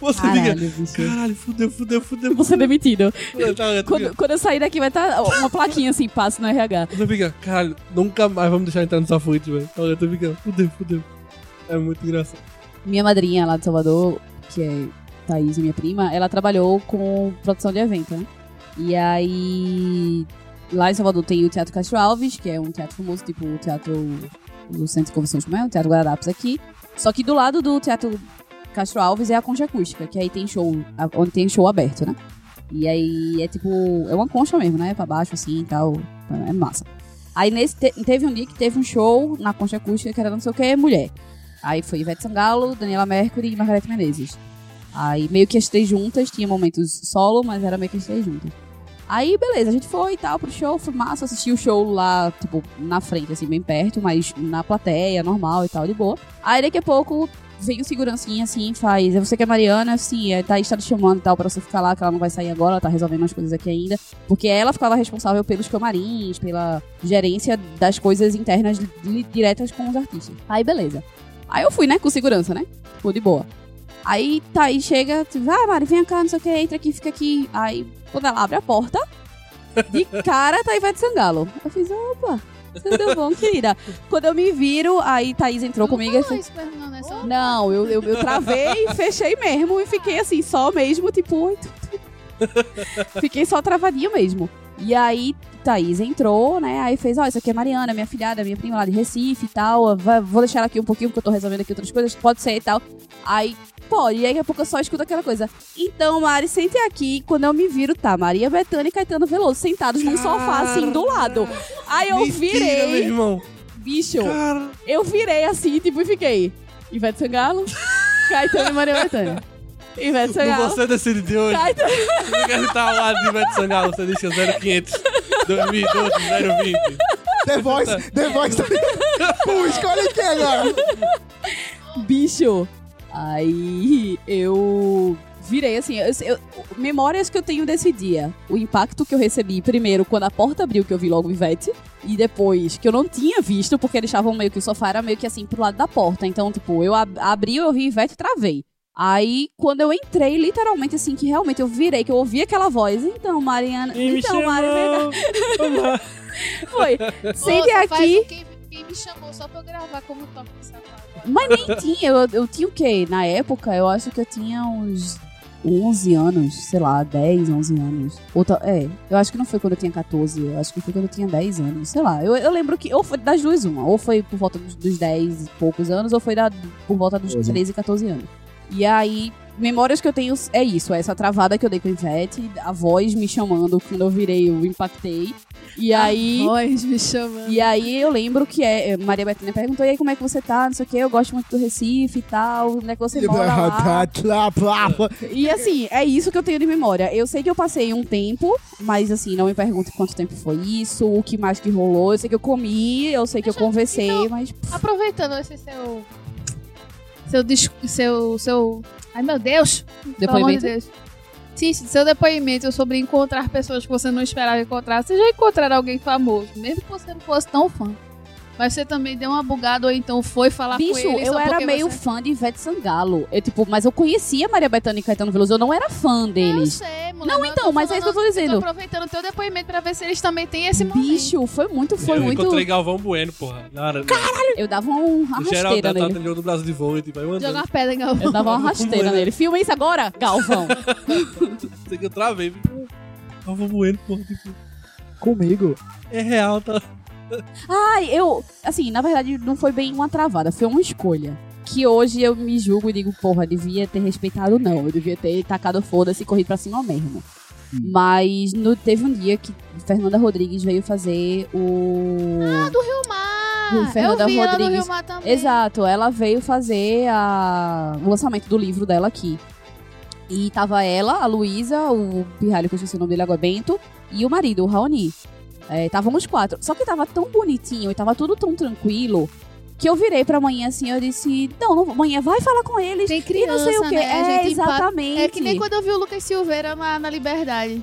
Você fica... Caralho, bicho. Caralho, fudeu, fudeu, fudeu. Você é demitido. fudeu. Tá, fica- Quando, quando eu sair daqui vai estar uma plaquinha assim, passe no RH. Tu fica, caralho, nunca mais vamos deixar entrar no Safute, velho. Olha, tu fica, fudeu, fudeu. É muito engraçado. Minha madrinha lá de Salvador, que é Thaís, minha prima, ela trabalhou com produção de evento, né? E aí. Lá em Salvador tem o Teatro Castro Alves, que é um teatro famoso, tipo o teatro do Centro de Convenções, como é? O Teatro Guararapes aqui. Só que do lado do Teatro Castro Alves é a concha acústica, que aí tem show, onde tem show aberto, né? E aí é tipo. É uma concha mesmo, né? Pra baixo assim e tal. É massa. Aí nesse, te- teve um dia que teve um show na concha acústica que era não sei o que, mulher. Aí foi Ivete Sangalo, Daniela Mercury e Margareth Menezes. Aí meio que as três juntas, tinha momentos solo, mas era meio que as três juntas. Aí, beleza, a gente foi e tal pro show, foi massa, assisti o show lá, tipo, na frente, assim, bem perto, mas na plateia, normal e tal, de boa. Aí daqui a pouco vem o segurancinha assim, faz, é você que é Mariana? Sim, é, tá te chamando e tal, pra você ficar lá, que ela não vai sair agora, ela tá resolvendo umas coisas aqui ainda. Porque ela ficava responsável pelos camarins, pela gerência das coisas internas diretas com os artistas. Aí, beleza. Aí eu fui, né, com segurança, né? Pô, de boa. Aí Thaís chega, tipo, ah, Mari, vem cá, não sei o que, entra aqui, fica aqui. Aí, quando ela abre a porta, de cara tá Ivete Sangalo. Eu fiz, opa, tudo bom, querida? Quando eu me viro, aí Thaís entrou comigo e Não fez. isso mesmo, não, né? Só- Não, eu, eu, eu travei, fechei mesmo e fiquei assim, só mesmo, tipo. Fiquei só travadinha mesmo. E aí, Thaís entrou, né? Aí fez, ó, isso aqui é Mariana, minha filhada, minha prima lá de Recife e tal. Vou deixar ela aqui um pouquinho, porque eu tô resolvendo aqui outras coisas, pode ser e tal. Aí, pode, e aí daqui a pouco eu só escuto aquela coisa. Então, Mari, sente aqui. Quando eu me viro, tá Maria Bethânia e Caetano Veloso sentados num sofá, assim, do lado. Aí eu Mentira, meu virei, irmão. bicho. Eu virei assim, tipo, e fiquei. Ivete Sangalo, Caetano e Maria Bethânia. Ivete não Sangalo, você decide de hoje. Você quer estar ao lado de Ivete Sangalo, você deixa 0500, 2012, 020. The Voice, The Voice. Pô, escolhe quem agora? Bicho. Aí eu virei assim. eu- eu- memórias que eu tenho desse dia. O impacto que eu recebi, primeiro, quando a porta abriu, que eu vi logo Ivete. E depois, que eu não tinha visto, porque eles estavam meio que o sofá era meio que assim pro lado da porta. Então, tipo, eu ab abri, eu vi Ivete e travei. Aí, quando eu entrei, literalmente assim, que realmente eu virei, que eu ouvi aquela voz. Então, Mariana. E então, Mari, vem cá." chamou. Foi. Sente aqui. o Quem, quem me chamou só pra eu gravar como toque de sapato. Mas nem tinha, eu, eu tinha o quê? Na época, eu acho que eu tinha uns 11 anos, sei lá, 10, 11 anos. Ou ta- é, eu acho que não foi quando eu tinha 14, eu acho que foi quando eu tinha 10 anos, sei lá. Eu, eu lembro que, ou foi das duas uma, ou foi por volta dos, dos 10 e poucos anos, ou foi da, por volta dos Doze. 13, 14 anos. E aí, memórias que eu tenho é isso, é essa travada que eu dei com a Ivete, a voz me chamando quando eu virei o Impactei. E aí. Voz me chamando. E aí eu lembro que é, Maria Bethânia perguntou, e aí como é que você tá, não sei o que, eu gosto muito do Recife e tal, onde é que você mora lá? E assim, é isso que eu tenho de memória. Eu sei que eu passei um tempo, mas assim, não me pergunte quanto tempo foi isso, o que mais que rolou. Eu sei que eu comi, eu sei que eu conversei, então, mas. Aproveitando esse seu. Seu. Seu. seu ai meu Deus! Amor de Depoimento? Deus. Sim, seu depoimento sobre encontrar pessoas que você não esperava encontrar. Você já encontraram alguém famoso, mesmo que você não fosse tão fã. Mas você também deu uma bugada ou então foi falar com Bicho, ele eu só era meio você... fã de Ivete Sangalo. Eu, tipo, mas eu conhecia Maria Bethânia e Caetano Veloso, eu não era fã Eu deles. sei, mulher, Não, eu então, mas é isso que eu tô falando- dizendo. tô aproveitando o teu depoimento pra ver se eles também têm esse momento. Bicho, foi muito, foi eu muito. encontrei Galvão Bueno, porra. Cara, Eu dava Geraldo rasteira tá nele. treinando no Brasil de voo e tipo, aí eu Joga andando. uma pedra em Galvão. Eu dava uma rasteira nele. Filma isso agora, Galvão. Sei que eu travei. viu? Galvão Bueno, porra. Tipo, Comigo, é real, tá? Ai, eu. Assim, na verdade, não foi bem uma travada, foi uma escolha. Que hoje eu me julgo e digo, porra, devia ter respeitado, não. Eu devia ter tacado foda-se e corrido pra cima mesmo. Mas no- teve um dia que Fernanda Rodrigues veio fazer o. Ah, do Rio Mar. Do Fernanda eu vi ela Rodrigues. Rio Mar também. Exato, ela veio fazer a- o lançamento do livro dela aqui. E tava ela, a Luísa, o pirralho que eu esqueci o nome dele agora, Bento, e o marido, o Raoni. É, os quatro. Só que tava tão bonitinho e tava tudo tão tranquilo que eu virei pra manhã assim, eu disse, não, não manhã vai falar com eles. Tem e criança, não sei o quê. né? É, gente empata- exatamente. É que nem quando eu vi o Lucas Silveira na, na Liberdade.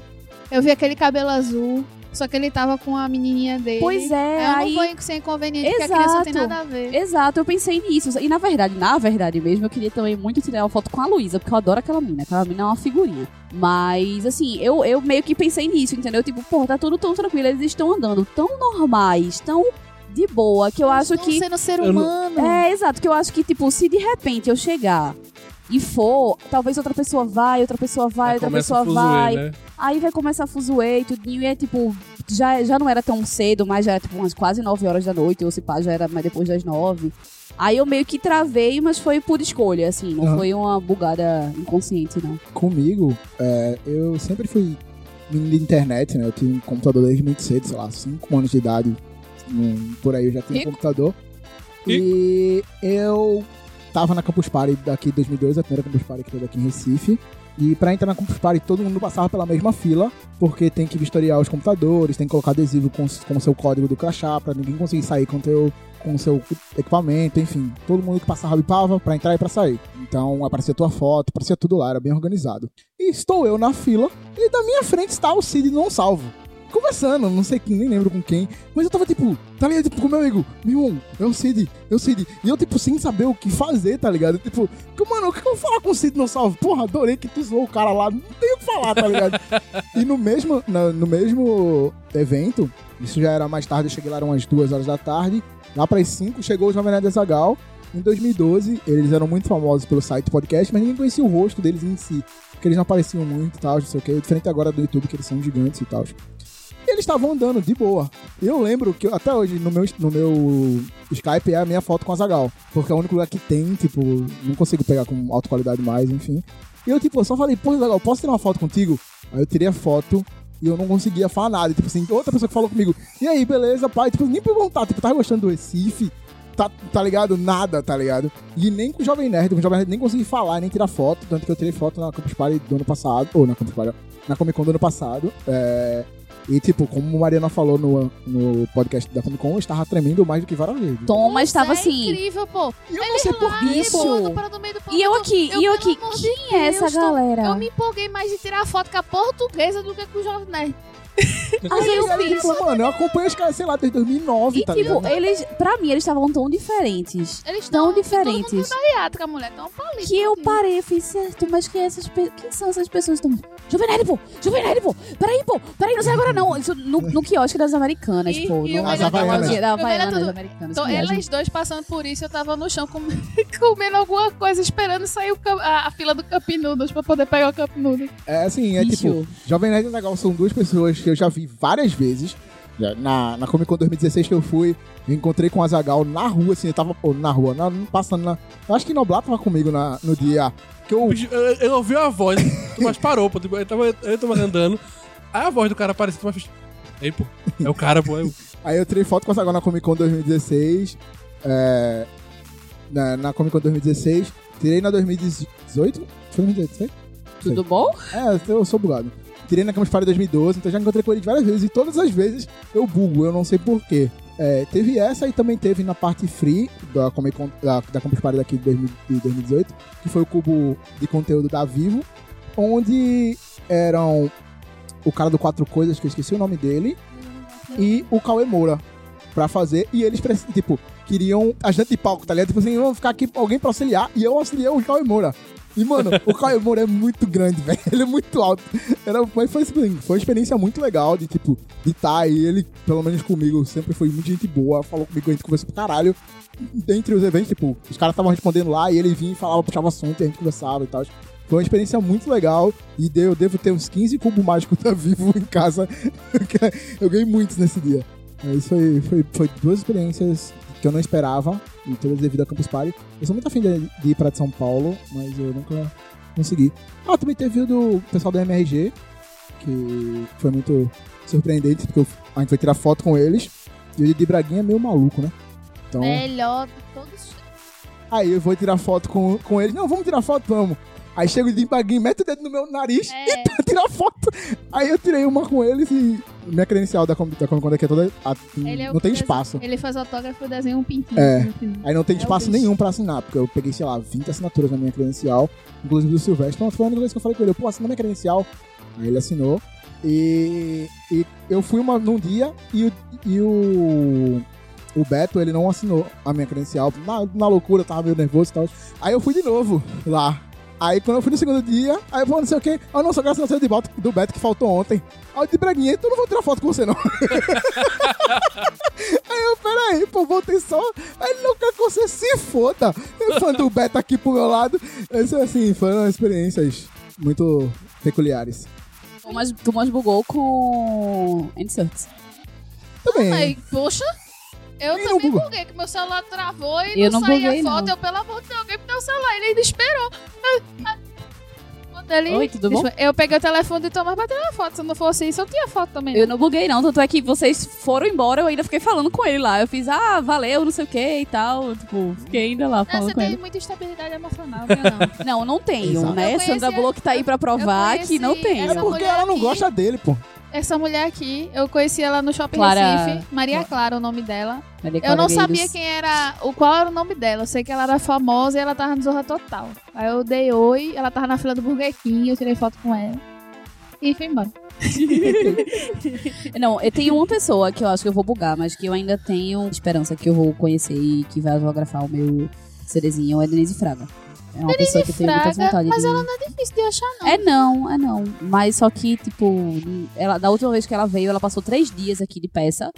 Eu vi aquele cabelo azul, só que ele tava com a menininha dele. Pois é, eu aí... não vou sem inconveniente, porque a criança não tem Exato. nada a ver. Exato, eu pensei nisso. E na verdade, na verdade mesmo, eu queria também muito tirar uma foto com a Luísa, porque eu adoro aquela mina. Aquela mina é uma figurinha. Mas, assim, eu, eu meio que pensei nisso, entendeu? Tipo, pô, tá tudo tão tranquilo, eles estão andando tão normais, tão de boa, que eu acho Estão que. sendo ser Eu não- humano. É, exato, que eu acho que, tipo, se de repente eu chegar e for, talvez outra pessoa vai, outra pessoa vai, Aí outra pessoa fuzuê, vai. né? Aí vai começar a fuzuê e tudinho, e é tipo, já, já não era tão cedo, mas já era tipo umas quase 9 horas da noite, ou se pá, já era mais depois das 9. Aí eu meio que travei, mas foi por escolha, assim, não foi uma bugada inconsciente, não. comigo, é, eu sempre fui menino de internet, né? Eu tinha um computador desde muito cedo, sei lá, 5 anos de idade. um, por aí eu já tinha um Rico. computador. E eu tava na Campus Party daqui em 2002, a primeira Campus Party que teve aqui em Recife. E pra entrar na Campus Party, todo mundo passava pela mesma fila, porque tem que vistoriar os computadores, tem que colocar adesivo com o seu código do crachá, pra ninguém conseguir sair com o teu com seu equipamento, enfim. Todo mundo que passava bipava pra entrar e pra sair. Então aparecia tua foto, aparecia tudo lá, era bem organizado. E estou eu na fila, e da minha frente está o Cid não salvo. Conversando, não sei quem, nem lembro com quem. Mas eu tava tipo, tá ligado? Tipo, com meu amigo, meu irmão, é o Cid, é o Cid. E eu, tipo, sem saber o que fazer, tá ligado? Tipo, mano, o que eu vou falar com o Cid não salvo? Porra, adorei que tu zoou o cara lá, não tenho o que falar, tá ligado? e no mesmo, na- no mesmo evento, isso já era mais tarde, eu cheguei lá eram umas duas horas da tarde. Lá para as 5 chegou o Jovem Nerd Zagal. Em 2012, eles eram muito famosos pelo site podcast, mas ninguém conhecia o rosto deles em si. Porque eles não apareciam muito e tal, não sei o que. Diferente agora do YouTube, que eles são gigantes e tal. Eles estavam andando de boa. Eu lembro que até hoje no meu, no meu Skype é a minha foto com a Zagal. Porque é o único lugar que tem, tipo, não consigo pegar com alta qualidade mais, enfim. E eu, tipo, só falei, pô, Zagal, posso tirar uma foto contigo? Aí eu tirei a foto e eu não conseguia falar nada. Tipo assim, outra pessoa que falou comigo, e aí, beleza, pai? Tipo, nem perguntar, tipo, tava gostando do Recife? Tá, tá ligado? Nada, tá ligado? E nem com o Jovem Nerd, com o Jovem Nerd nem consegui falar, nem tirar foto, tanto que eu tirei foto na Campus Party do ano passado, ou na Campus Party, na Comic Con do ano passado. É, e, tipo, como a Mariana falou no, no podcast da Comic Con, eu estava tremendo mais do que várias vezes. Thomas estava é assim. incrível, pô. E eu não sei por isso. pô, E eu aqui, Eu, e eu aqui, de quem é essa Deus, galera? Eu me empolguei mais de tirar foto com a portuguesa do que com o Jovem Nerd. Aí eu fiz. tipo, mano, eu acompanho os caras, sei lá, desde 2009, E tá tipo, ligado? eles, pra mim, eles estavam tão diferentes. Eles Tão tão diferentes. Todo mundo bariátrica, mulher. Tão palito. Que eu parei e fiz, certo, mas quem, é essas quem são essas pessoas? Tão... Jovem Nerd, pô! Jovem Nerd, pô! Peraí, pô! Peraí, não sai agora não! Isso no, no quiosque das Americanas, E- pô. e no- As Havaianas. Da O melhor Havaianas, tudo- Americanas. Então, elas dois passando por isso, eu tava no chão com- comendo alguma coisa, esperando sair cam- a, a fila do Cup Noodles pra poder pegar o Cup Noodles. É assim, é Bicho. tipo, Jovem Nerd e Legal são duas pessoas que eu já vi várias vezes. Na, na Comic Con 2016 que eu fui, eu encontrei com a Zagal na rua, assim, eu tava pô, na rua, na, passando na. Eu acho que Noblar tava comigo na, no dia que eu. Bicho, Eu, eu ouvi a voz, Tomás parou, pô. Tipo, eu tava, eu tava andando. Aí a voz do cara apareceu, fez. Ei, pô. É o cara, pô. É o... Aí eu tirei foto com essa agora na Comic Con 2016. É, na, na Comic Con 2016. Tirei na 2018? Foi 2018? Tudo bom? É, eu sou bugado. Tirei na Campus Party 2012, então já encontrei com ele várias vezes. E todas as vezes eu bugo, eu não sei porquê. É, teve essa e também teve na parte free da Comic Con, da, da Campus Party daqui de 2000 de 2018, que foi o cubo de conteúdo da Vivo, onde eram o cara do Quatro Coisas, que eu esqueci o nome dele, e o Cauê Moura pra fazer. E eles, tipo, queriam ajudante de palco, tá ligado? Tipo assim, vamos ficar aqui alguém pra auxiliar. E eu auxiliei o Cauê Moura. E, mano, o Cauê Moura é muito grande, velho. Ele é muito alto. Era, mas foi, assim, foi uma experiência muito legal de, tipo, de estar aí. Ele, pelo menos comigo, sempre foi muito gente boa. Falou comigo, a gente conversou pra caralho. Dentre os eventos, tipo, os caras estavam respondendo lá e ele vinha e falava, puxava assunto e a gente conversava e tal. Foi uma experiência muito legal e eu devo ter uns 15 cubos mágicos da Vivo em casa. eu ganhei muitos nesse dia. Mas foi, foi, foi duas experiências que eu não esperava, e todas devido a Campus Party. Eu sou muito afim de, de ir pra de São Paulo, mas eu nunca consegui. Ah, também teve o do pessoal da MRG, que foi muito surpreendente, porque a gente foi tirar foto com eles, e o Didi Braguinha é meio maluco, né? Então, Melhor de todos. aí eu vou tirar foto com, com ele. Não, vamos tirar foto, vamos. Aí chega o Didi Braguinha, mete o dedo no meu nariz É. pra tirar foto. Aí eu tirei uma com eles e minha credencial da, Com- da Comic Con daqui é toda... a- Ele é o não tem espaço. Ele faz autógrafo e desenha um pintinho. É. final. Aí não tem É espaço nenhum pra assinar, porque eu peguei, sei lá, 20 assinaturas na minha credencial, inclusive do Silvestre. Então foi a única vez que eu falei com ele, pô, assina minha credencial. Aí ele assinou. E, e eu fui uma, num dia e, o- e o, o Beto, ele não assinou a minha credencial. Na, na loucura, eu tava meio nervoso e tal. Aí eu fui de novo lá. Aí quando eu fui no segundo dia, aí eu falei, não sei o quê. Ah, não, só graças de volta do Beto que faltou ontem. Aí de Braguinha, então eu não vou tirar foto com você, não. aí eu, peraí, pô, voltei só. Aí ele não quer que você se foda. Eu fã do Beto aqui pro meu lado. Isso, assim, foram experiências muito peculiares. Thomas, Thomas bugou com Inserts. Também. Aí, poxa, eu não também buguei, que meu celular travou e Eu não, não saía buguei, foto. não. Eu, pelo amor de Deus, alguém me deu o celular. Ele ainda esperou. Ele- Oi, tudo bom? Eu peguei o telefone do Thomas pra tirar foto. Se não fosse isso, eu tinha foto também. Eu não buguei, não. Tanto é que vocês foram embora, eu ainda fiquei falando com ele lá. Eu fiz, ah, valeu, não sei o que e tal. Tipo, fiquei ainda lá Não, falando você com tem ele. muita estabilidade emocional, não. Não, não tenho, Exato. né? Sandra Bullock tá aí pra provar que não tenho. É porque ela não aqui- gosta dele, pô. Essa mulher aqui, eu conheci ela no Shopping Clara- Recife. Maria Clara, o nome dela. Eu não sabia quem era, o qual era o nome dela. Eu sei que ela era famosa e ela tava no Zorra Total. Aí eu dei oi, ela tava na fila do Burger King, eu tirei foto com ela. E fui embora. Não, eu tenho uma pessoa que eu acho que eu vou bugar, mas que eu ainda tenho esperança que eu vou conhecer e que vai autografar o meu CDzinho, é Denise Fraga. É uma pessoa que eu tenho muita Fraga, vontade mas de... ela não é difícil de achar, não. É não, é não. Mas só que, tipo, ela, da última vez que ela veio, ela passou três dias aqui de peça.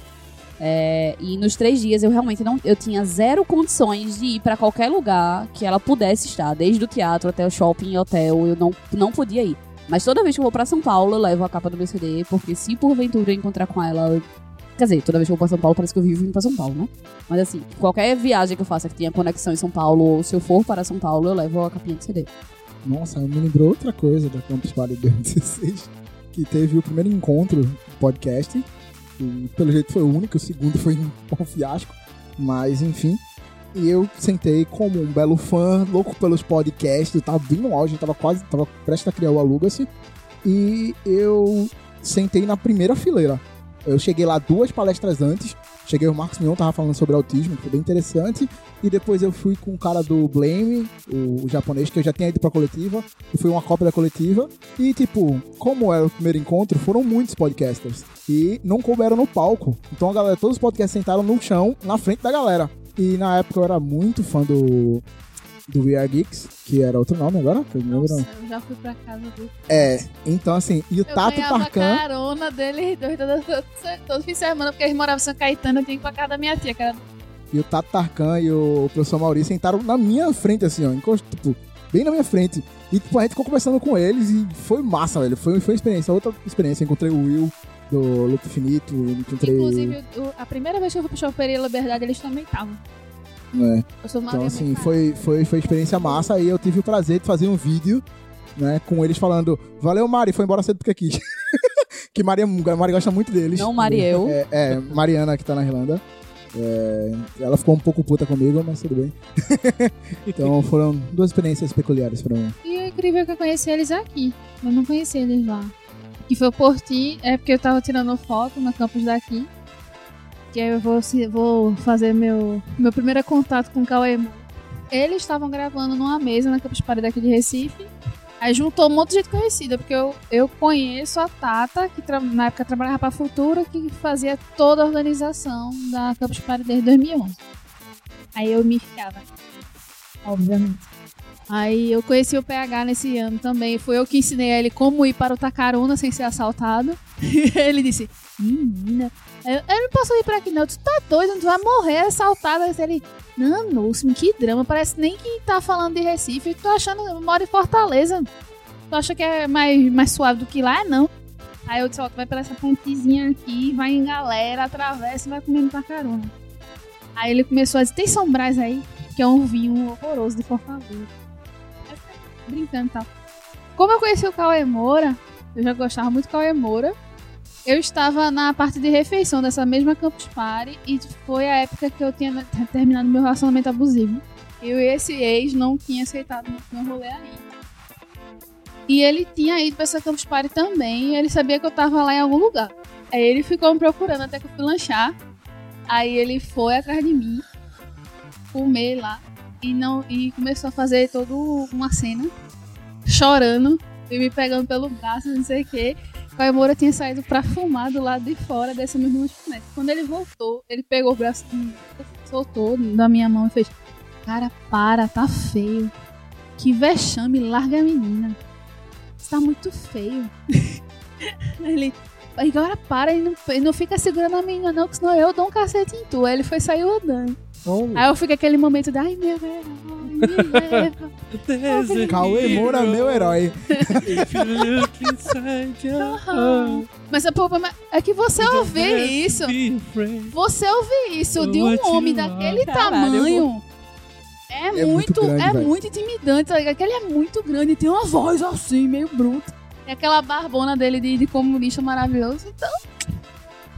É, e nos três dias eu realmente não. Eu tinha zero condições de ir pra qualquer lugar que ela pudesse estar. Desde o teatro até o shopping, hotel, eu não, não podia ir. Mas toda vez que eu vou pra São Paulo, eu levo a capa do meu CD, porque se porventura eu encontrar com ela. Quer dizer, toda vez que eu vou pra São Paulo, parece que eu vivo indo pra São Paulo, né? Mas assim, qualquer viagem que eu faça que tenha conexão em São Paulo, ou se eu for para São Paulo, eu levo a capinha de CD. Nossa, me lembrou outra coisa da Campus Party 2016, que teve o primeiro encontro do podcast, e pelo jeito foi o único, o segundo foi um fiasco, mas enfim. E eu sentei como um belo fã, louco pelos podcasts, eu tava bem no auge, tava quase, tava prestes a criar o Aluga-se, e eu sentei na primeira fileira. Eu cheguei lá duas palestras antes, cheguei o Marcos Mion, tava falando sobre autismo, que foi bem interessante, e depois eu fui com o cara do Blame, o, o japonês, que eu já tinha ido pra coletiva, e fui uma cópia da coletiva. E, tipo, como era o primeiro encontro, foram muitos podcasters. E não couberam no palco. Então a galera, todos os podcasts sentaram no chão, na frente da galera. E na época eu era muito fã do. Do We Are Geeks, que era outro nome agora, eu lembro. Nossa, eu já fui pra casa do. É, então assim, e o Eu Tato ganhava Tarkan. carona dele todo, fim de semana, porque eles moravam em São Caetano, eu tinha que ir pra casa da minha tia, que era E o Tato Tarkan e o professor Maurício sentaram na minha frente, assim, ó. encost- Tipo, bem na minha frente. E tipo, a gente ficou conversando com eles e foi massa, velho. Foi, foi uma experiência, outra experiência. Encontrei o Will do Luto Infinito, encontrei. Inclusive, a primeira vez que eu fui pro Choperia Liberdade, eles também estavam. Né? Então, assim, foi, foi, foi experiência massa. Aí eu tive o prazer de fazer um vídeo, né, com eles falando: Valeu, Mari, foi embora cedo porque quis. que Maria, Mari gosta muito deles. Não Mariel. É, é, Mariana, que tá na Irlanda. É, ela ficou um pouco puta comigo, mas tudo bem. então foram duas experiências peculiares pra mim. E o incrível é que eu conheci eles aqui. Eu não conheci eles lá. Que foi por ti, é porque eu tava tirando foto no campus daqui. Que aí eu vou, vou fazer meu, meu primeiro contato com o Cauê. Eles estavam gravando numa mesa na Campus Party daqui de Recife. Aí juntou um monte de gente conhecida, porque eu, eu conheço a Tata, que na época trabalhava pra Futura, que fazia toda a organização da Campus Party desde 2011. Aí eu me enfiava, obviamente. Aí eu conheci o PH nesse ano também. Foi eu que ensinei ele como ir para o Tacaruna sem ser assaltado. ele disse: Menina, eu, eu não posso ir para aqui não. Tu tá doido, tu vai morrer assaltado. Aí Ele, não, nossa, que drama. Parece nem que tá falando de Recife. Tô achando, eu moro em Fortaleza. Tu acha que é mais, mais suave do que lá? É não. Aí eu disse: Ó, tu vai pela essa pontezinha aqui, vai em galera, atravessa e vai comendo Tacaruna. Aí ele começou a dizer: Tem São Brás aí? Que é um vinho horroroso de Fortaleza brincando e tal. Como eu conheci o Cauê Moura, eu já gostava muito do Cauê Moura. Eu estava na parte de refeição dessa mesma Campus Party e foi a época que eu tinha terminado meu relacionamento abusivo. Eu e esse ex não tinha aceitado meu rolê ainda. E ele tinha ido pra essa Campus Party também ele sabia que eu tava lá em algum lugar. Aí ele ficou me procurando até que eu fui lanchar. Aí ele foi atrás de mim, comer lá e não e começou a fazer toda uma cena chorando e me pegando pelo braço, não sei o quê. Caio Moura tinha saído pra fumar do lado de fora dessa mesma lanchonete. Quando ele voltou, ele pegou o braço, soltou da minha mão e fez: Cara, para, tá feio. Que vexame, larga a menina. Você tá muito feio. ele. Agora para e não, não fica segurando a menina, não, que senão eu dou um cacete em tu. Aí ele foi sair andando. Então, Aí eu fico aquele momento de, ai meu herói, me leva. There's a Cauê Moura, meu herói. Mas o problema é que você don't ouvir to isso, você ouvir isso de um homem daquele tamanho é, É muito, muito grande, é muito intimidante, tá ligado? Que ele é muito grande, tem uma voz assim, meio bruta. E aquela barbona dele de, de comunista maravilhoso, então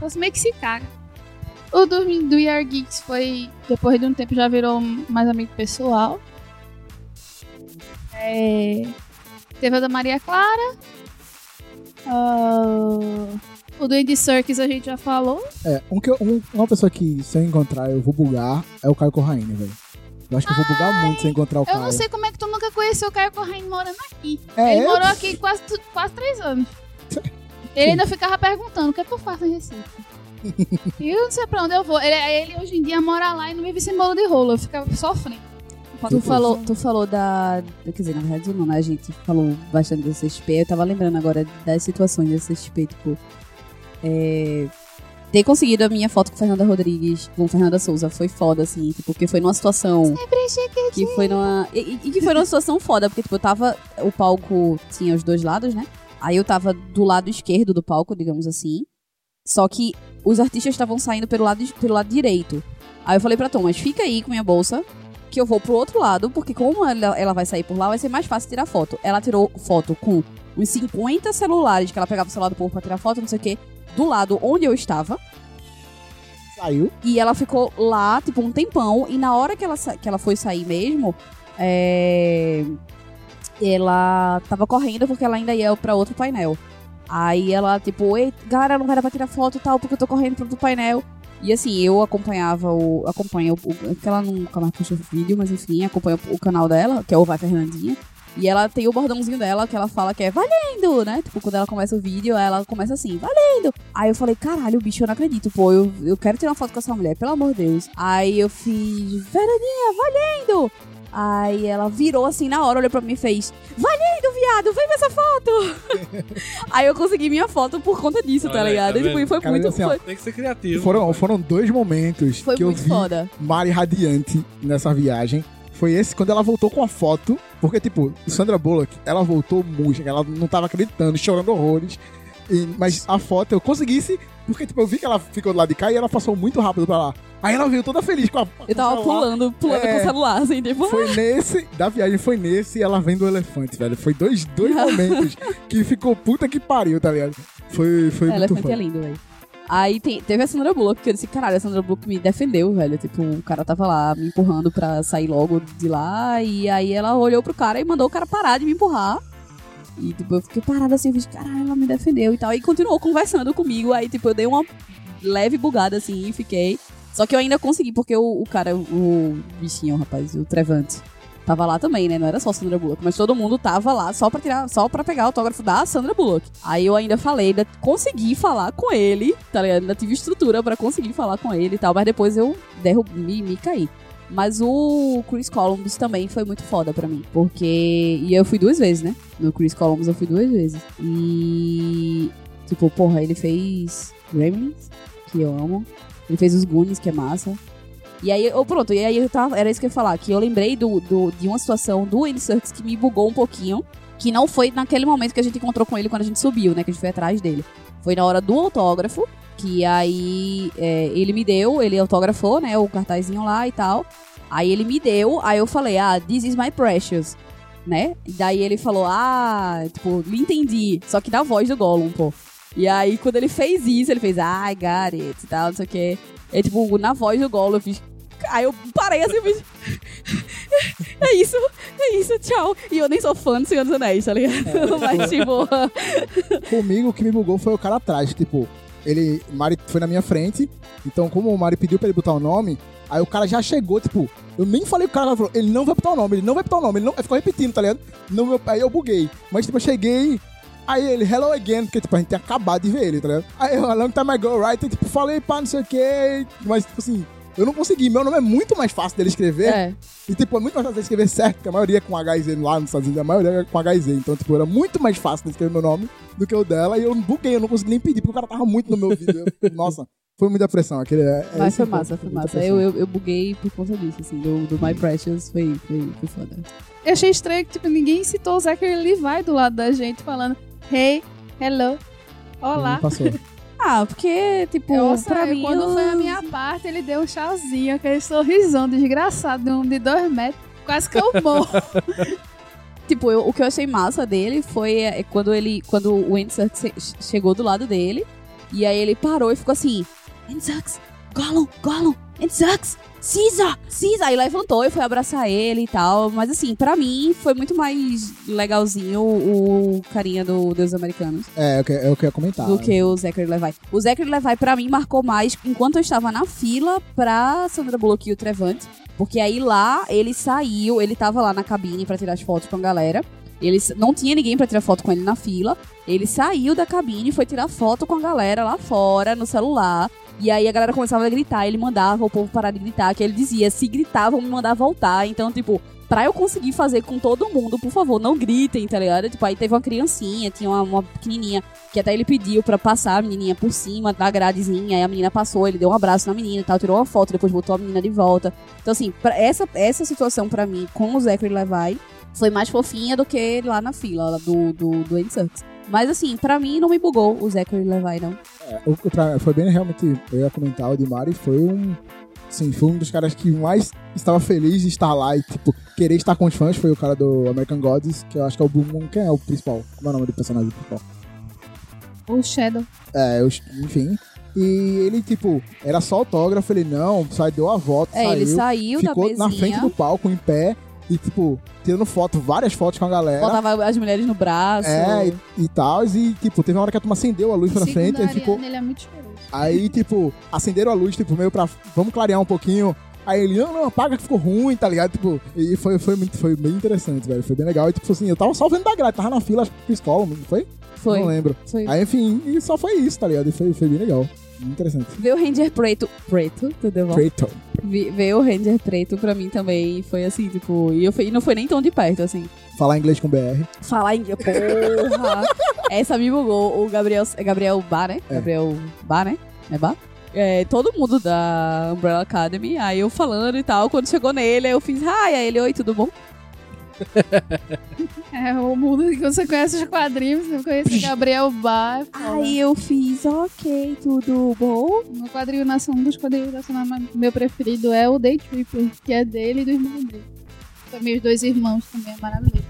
você meio que se caga. O do, do Year Geeks foi, depois de um tempo, já virou mais amigo pessoal. É, teve a da Maria Clara. Ah, o do Andy Serkis a gente já falou. É, um que eu- um- uma pessoa que se eu encontrar eu vou bugar é o Caio Corraine, velho. Eu acho que eu vou bugar muito se eu encontrar o Eu Caio. não sei como é que tu nunca conheceu o Caio Corraine morando aqui. É, Ele eu- morou aqui quase, quase três anos. Ele ainda ficava perguntando o que é que eu faço em Recife. E eu não sei pra onde eu vou. Ele, ele hoje em dia mora lá e não vive sem bolo de rolo. Eu ficava sofrendo. Tu falou, tu falou da. Quer dizer, na verdade não, né? A gente falou bastante da CXP. Eu tava lembrando agora das situações da CXP, tipo. É, ter conseguido a minha foto com Fernanda Rodrigues, com Fernanda Souza, foi foda, assim, tipo, porque foi numa situação. Que foi numa. E, e- e que foi numa situação foda, porque, tipo, eu tava. O palco tinha os dois lados, né? Aí eu tava do lado esquerdo do palco, digamos assim. Só que os artistas estavam saindo pelo lado, pelo lado direito. Aí eu falei pra Thomas, fica aí com minha bolsa, que eu vou pro outro lado, porque como ela, ela vai sair por lá, vai ser mais fácil tirar foto. Ela tirou foto com uns 50 celulares, que ela pegava o celular do povo pra tirar foto, não sei o quê, do lado onde eu estava. Saiu. E ela ficou lá, tipo, um tempão. E na hora que ela, que ela foi sair mesmo, é, ela tava correndo porque ela ainda ia pra outro painel. Aí ela, tipo, ei, galera, não vai dar pra tirar foto e tal, porque eu tô correndo pro painel. E assim, eu acompanhava o. Acompanho o. Porque ela nunca mais puxa vídeo, mas enfim, acompanho o canal dela, que é o Vai Fernandinha. E ela tem o bordãozinho dela que ela fala que é valendo, né? Tipo, quando ela começa o vídeo, ela começa assim, valendo. Aí eu falei, caralho, bicho, eu não acredito, pô, eu, eu quero tirar uma foto com essa mulher, pelo amor de Deus. Aí eu fiz, Fernandinha, valendo! Aí ela virou assim na hora, olhou pra mim e fez, valendo, viado, vem ver essa foto! Aí eu consegui minha foto por conta disso, tá ligado? tá E, tipo, e foi Cara, muito. assim, ó, foi Tem que ser criativo. Foram, foram dois momentos foi que eu muito vi foda. Mari radiante nessa viagem. Foi esse quando ela voltou com a foto. Porque, tipo, Sandra Bullock, ela voltou muito. Ela não tava acreditando, chorando horrores. E- mas a foto eu conseguisse, porque tipo, eu vi que ela ficou do lado de cá e ela passou muito rápido pra lá. Aí ela veio toda feliz com a. com Eu tava pulando, pulando É. com o celular, assim, tipo. Foi nesse, da viagem foi nesse e ela vendo o elefante, velho. Foi dois, dois momentos que ficou puta que pariu, tá ligado? Foi, foi É, muito elefante foda. é lindo, velho. Aí tem- teve a Sandra Bullock, que eu disse, caralho, a Sandra Bullock me defendeu, velho. Tipo, o cara tava lá me empurrando pra sair logo de lá. E aí ela olhou pro cara e mandou o cara parar de me empurrar. E tipo, eu fiquei parada assim, eu caralho, ela me defendeu e tal. E continuou conversando comigo. Aí, tipo, eu dei uma leve bugada assim e fiquei. Só que eu ainda consegui, porque o, o cara, o bichinho, rapaz, o Trevante, tava lá também, né? Não era só Sandra Bullock, mas todo mundo tava lá só pra tirar, só pra pegar o autógrafo da Sandra Bullock. Aí eu ainda falei, ainda consegui falar com ele, tá ligado? Ainda tive estrutura pra conseguir falar com ele e tal, mas depois eu derrub, me, me caí. Mas o Chris Columbus também foi muito foda pra mim. Porque. E eu fui duas vezes, né? No Chris Columbus eu fui duas vezes. E. Tipo, porra, ele fez Gremlins, que eu amo. Ele fez os Goonies, que é massa. E aí, eu, pronto, e aí eu tava, era isso que eu ia falar, que eu lembrei do, do- de uma situação do Andy Serkis que me bugou um pouquinho, que não foi naquele momento que a gente encontrou com ele quando a gente subiu, né, que a gente foi atrás dele. Foi na hora do autógrafo, que aí é, ele me deu, ele autografou, né, o cartazinho lá e tal. Aí ele me deu, aí eu falei, ah, this is my precious, né? E daí ele falou, ah, tipo, lhe entendi, só que na voz do Gollum, pô. E aí, quando ele fez isso, ele fez, ah, I got it, e tal, não sei o quê. É tipo, na voz do Gollum, eu fiz. Aí eu parei assim, eu fiz. É isso, é isso, tchau. E eu nem sou fã do Senhor dos Anéis, tá ligado? Mas, tipo. Comigo, o que me bugou foi o cara atrás. Tipo, ele. Mari foi na minha frente. Então, como o Mari pediu pra ele botar o nome, aí o cara já chegou, tipo, eu nem falei o cara, falou, ele não vai botar o nome, ele não vai botar o nome, ele não. Aí ficou repetindo, tá ligado? No meu, aí eu buguei. Mas, tipo, eu cheguei. Aí ele, hello again, porque, tipo, a gente tinha acabado de ver ele, tá ligado? Aí eu, a long time ago, right? E, tipo, falei, pá, não sei o quê. Mas, tipo assim, eu não consegui. Meu nome é muito mais fácil dele escrever. É. E, tipo, é muito mais fácil de escrever certo, porque a maioria é com HZ lá nos Estados Unidos, a maioria é com HZ. Então, tipo, era muito mais fácil de escrever meu nome do que o dela. E eu buguei, eu não consegui nem pedir, porque o cara tava muito no meu. Eu- Nossa, foi muita pressão. Aquele, é, é Mas foi massa, foi muita massa. Eu, eu, eu buguei por conta disso, assim, do, do My Precious foi, foi, foi foda. Eu achei estranho que, tipo, ninguém citou o Zachary Levi do lado da gente falando Hey, hello, olá. Não passou. Ah, porque, tipo, Nossa, pra eu- mim. quando foi a eu- minha parte, ele deu um tchauzinho, aquele sorrisão desgraçado de um de dois metros. Quase que eu morro. Tipo, eu- o que eu achei massa dele foi é, quando ele. Quando o che- chegou do lado dele. E aí ele parou e ficou assim: Serkis, Gollum, Gollum, Andy Caesar, Caesar. Aí levantou e foi abraçar ele e tal. Mas assim, pra mim foi muito mais legalzinho o, o carinha do Deus Americanos. É, é o que, é eu ia comentar. do que o Zachary Levi. O Zachary Levi, pra mim, marcou mais enquanto eu estava na fila pra Sandra Bullock e o Trevante. Porque aí lá, ele saiu, ele tava lá na cabine pra tirar as fotos com a galera. Ele, não tinha ninguém pra tirar foto com ele na fila. Ele saiu da cabine e foi tirar foto com a galera lá fora, no celular. E aí a galera começava a gritar, ele mandava o povo parar de gritar, que ele dizia, se gritavam, me mandar voltar. Então, tipo, pra eu conseguir fazer com todo mundo, por favor, não gritem, tá ligado? Tipo, aí teve uma criancinha, tinha uma, uma pequenininha, que até ele pediu pra passar a menininha por cima da gradezinha, aí a menina passou, ele deu um abraço na menina e tal, tirou uma foto, depois botou a menina de volta. Então, assim, essa, essa situação pra mim com o Zachary Levi foi mais fofinha do que lá na fila do, do, do Andy. Mas, assim, pra mim não me bugou o Zachary Levi, não. É, o- pra- foi bem realmente, eu ia comentar, o de Mari foi um. Sim, foi um dos caras que mais estava feliz de estar lá e, tipo, querer estar com os fãs. Foi o cara do American Gods, que eu acho que é o Blue Moon. Quem é o principal? Como é o nome do personagem principal? o Shadow. É, eu- enfim. E ele, tipo, era só autógrafo, ele não, só deu a volta, É, saiu, ele saiu da ficou na frente do palco, em pé, e, tipo, tirando foto, várias fotos com a galera. botava as mulheres no braço. É, e, e tal, e, tipo, teve uma hora que a turma acendeu a luz pra frente, aí ficou. Ele é muito cheiroso. Aí, tipo, acenderam a luz, tipo, meio pra. Vamos clarear um pouquinho. Aí ele, não, não, apaga que ficou ruim, tá ligado? Tipo, e foi, foi, muito, foi bem interessante, velho. Foi bem legal. E, tipo assim, eu tava só vendo da grade, tava na fila, acho que pro escola, não foi? Foi. Não lembro. Foi. Aí, enfim, e só foi isso, tá ligado? E foi, foi bem legal. Interessante. Ver o Ranger preto. Preto, tudo bom? Preto. Vi- Ver o Ranger preto pra mim também foi assim, tipo. E, eu, e não foi nem tão de perto, assim. Falar inglês com BR. Falar em. Porra! Essa me bugou. O Gabriel. É Gabriel Bar, né? É. Gabriel Bar, né? É Bar? É, todo mundo da Umbrella Academy, aí eu falando e tal, quando chegou nele, aí eu fiz, hi, aí ele, oi, tudo bom? É o mundo que você conhece os quadrinhos, você conhece Gabriel Bar. Aí eu fiz, ok, tudo bom? Meu quadrinho nacional, um dos quadrinhos nacionais meu preferido é o Day Tripper, que é dele e do irmão dele. São meus dois irmãos também, é maravilhoso.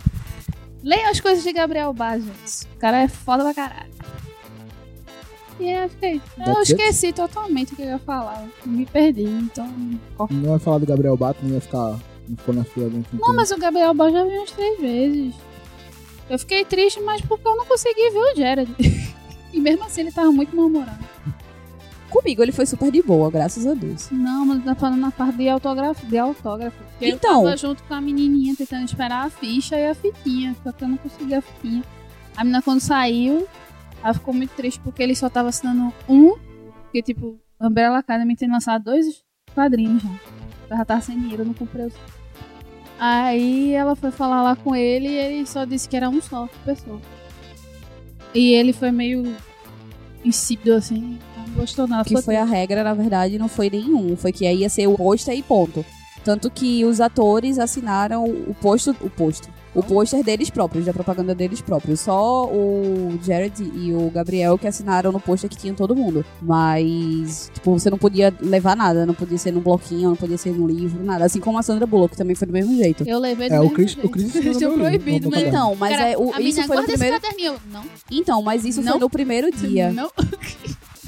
Leiam as coisas de Gabriel Bar, gente. O cara é foda pra caralho. E é, fiquei. Eu That's it? esqueci totalmente o que eu ia falar. Me perdi, então. Não vai falar do Gabriel Bato, não ia ficar. Não ficou na fila dentro. Não, mas o Gabriel Bar já vi umas três vezes. Eu fiquei triste, mas porque eu não consegui ver o Jared. e mesmo assim ele tava muito mal-humorado. Comigo ele foi super de boa, graças a Deus. Não, mas tá falando na parte de autógrafo. De autógrafo. Porque Então. Eu tava junto com a menininha tentando esperar a ficha e a fitinha. Só que eu não consegui a fitinha. A menina quando saiu, ela ficou muito triste porque ele só tava assinando um. Porque, tipo, a Umbrella Academy tem lançado dois quadrinhos já. Ela já tava sem dinheiro, eu não comprei os. Aí ela foi falar lá com ele e ele só disse que era um só pessoa. E ele foi meio insípido assim. Não gostou nada. que foi a regra, na verdade, não foi nenhum. Foi que aí ia ser o pôster e ponto. Tanto que os atores assinaram o posto, o posto, o pôster deles próprios, da propaganda deles próprios. Só o Jared e o Gabriel que assinaram no pôster que tinha todo mundo. Mas, tipo, você não podia levar nada, não podia ser num bloquinho, não podia ser num livro, nada. Assim como a Sandra Bullock também foi do mesmo jeito. Eu levei do É, o mesmo Chris- jeito. o Chris Eles proibido, mas... Então, mas Cara, é, o, a isso foi no primeiro. Não. Então, mas isso Não. foi no primeiro dia. Não.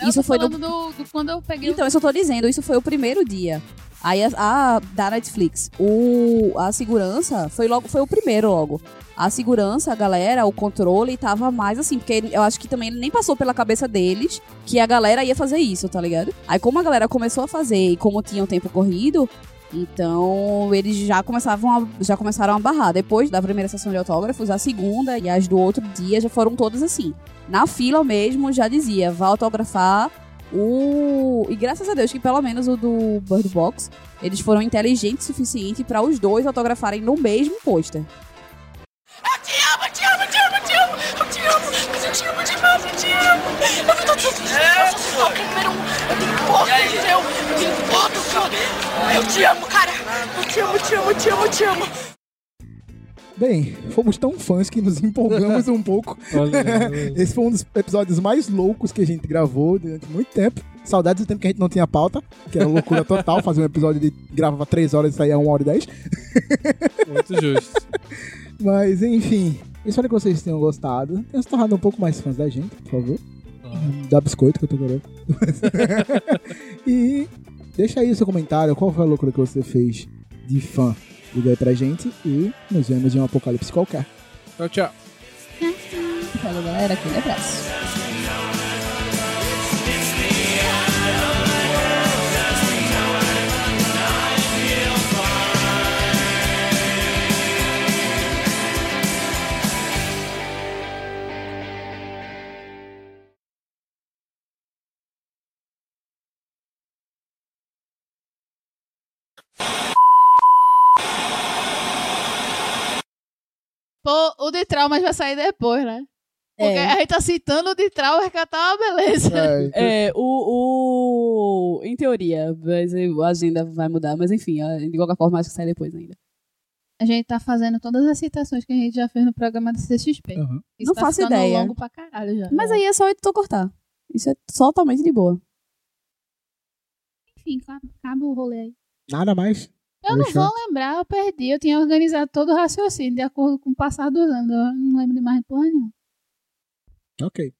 Isso eu tô foi no- do, do quando eu peguei Então, eu só tô dizendo, isso foi o primeiro dia. Aí a, a- da Netflix, o, a segurança foi logo, foi o primeiro logo. A segurança, a galera, o controle tava mais assim, porque eu acho que também nem passou pela cabeça deles que a galera ia fazer isso, tá ligado? Aí como a galera começou a fazer e como tinha o tempo corrido, então eles já começavam a, já começaram a barrar. Depois da primeira sessão de autógrafos, a segunda e as do outro dia já foram todas assim. Na fila mesmo já dizia, vá autografar o. E graças a Deus que pelo menos o do Bird Box, eles foram inteligentes o suficiente pra os dois autografarem no mesmo pôster. Eu te amo, eu te amo, eu te amo, eu te amo, eu te amo, mas eu te amo demais, eu te amo. Eu não tô eu seu fã número um, eu me importo, entendeu? Eu importo, cara. Eu te amo, cara. Eu te amo, eu te amo, eu te amo, eu te amo. Bem, fomos tão fãs que nos empolgamos um pouco. Esse foi um dos episódios mais loucos que a gente gravou durante muito tempo. Saudades do tempo que a gente não tinha pauta, que era loucura total, fazer um episódio de gravava 3 horas e saía 1 hora e 10. Muito justo. Mas enfim, espero que vocês tenham gostado. Tenham se tornado um pouco mais fãs da gente, por favor. Dá biscoito que eu tô querendo. e deixa aí o seu comentário, qual foi a loucura que você fez de fã. Diga aí pra gente e nos vemos em um apocalipse qualquer. Tchau, tchau. Falou, galera. Aquele abraço. Pô, o de traumas vai sair depois, né? Porque É. a gente tá citando o de traumas que tá uma beleza. É, o, o. Em teoria, mas a agenda vai mudar, mas enfim, de qualquer forma, acho que sai depois ainda. A gente tá fazendo todas as citações que a gente já fez no programa do CXP. Aham. Isso Não tá faço ideia. longo pra caralho já. Mas aí é só o editor cortar. Isso é totalmente de boa. Enfim, acaba o rolê aí. Nada mais. Eu não vou lembrar, eu perdi. Eu tinha organizado todo o raciocínio de acordo com o passar dos anos. Eu não lembro de mais porra nenhuma. Ok.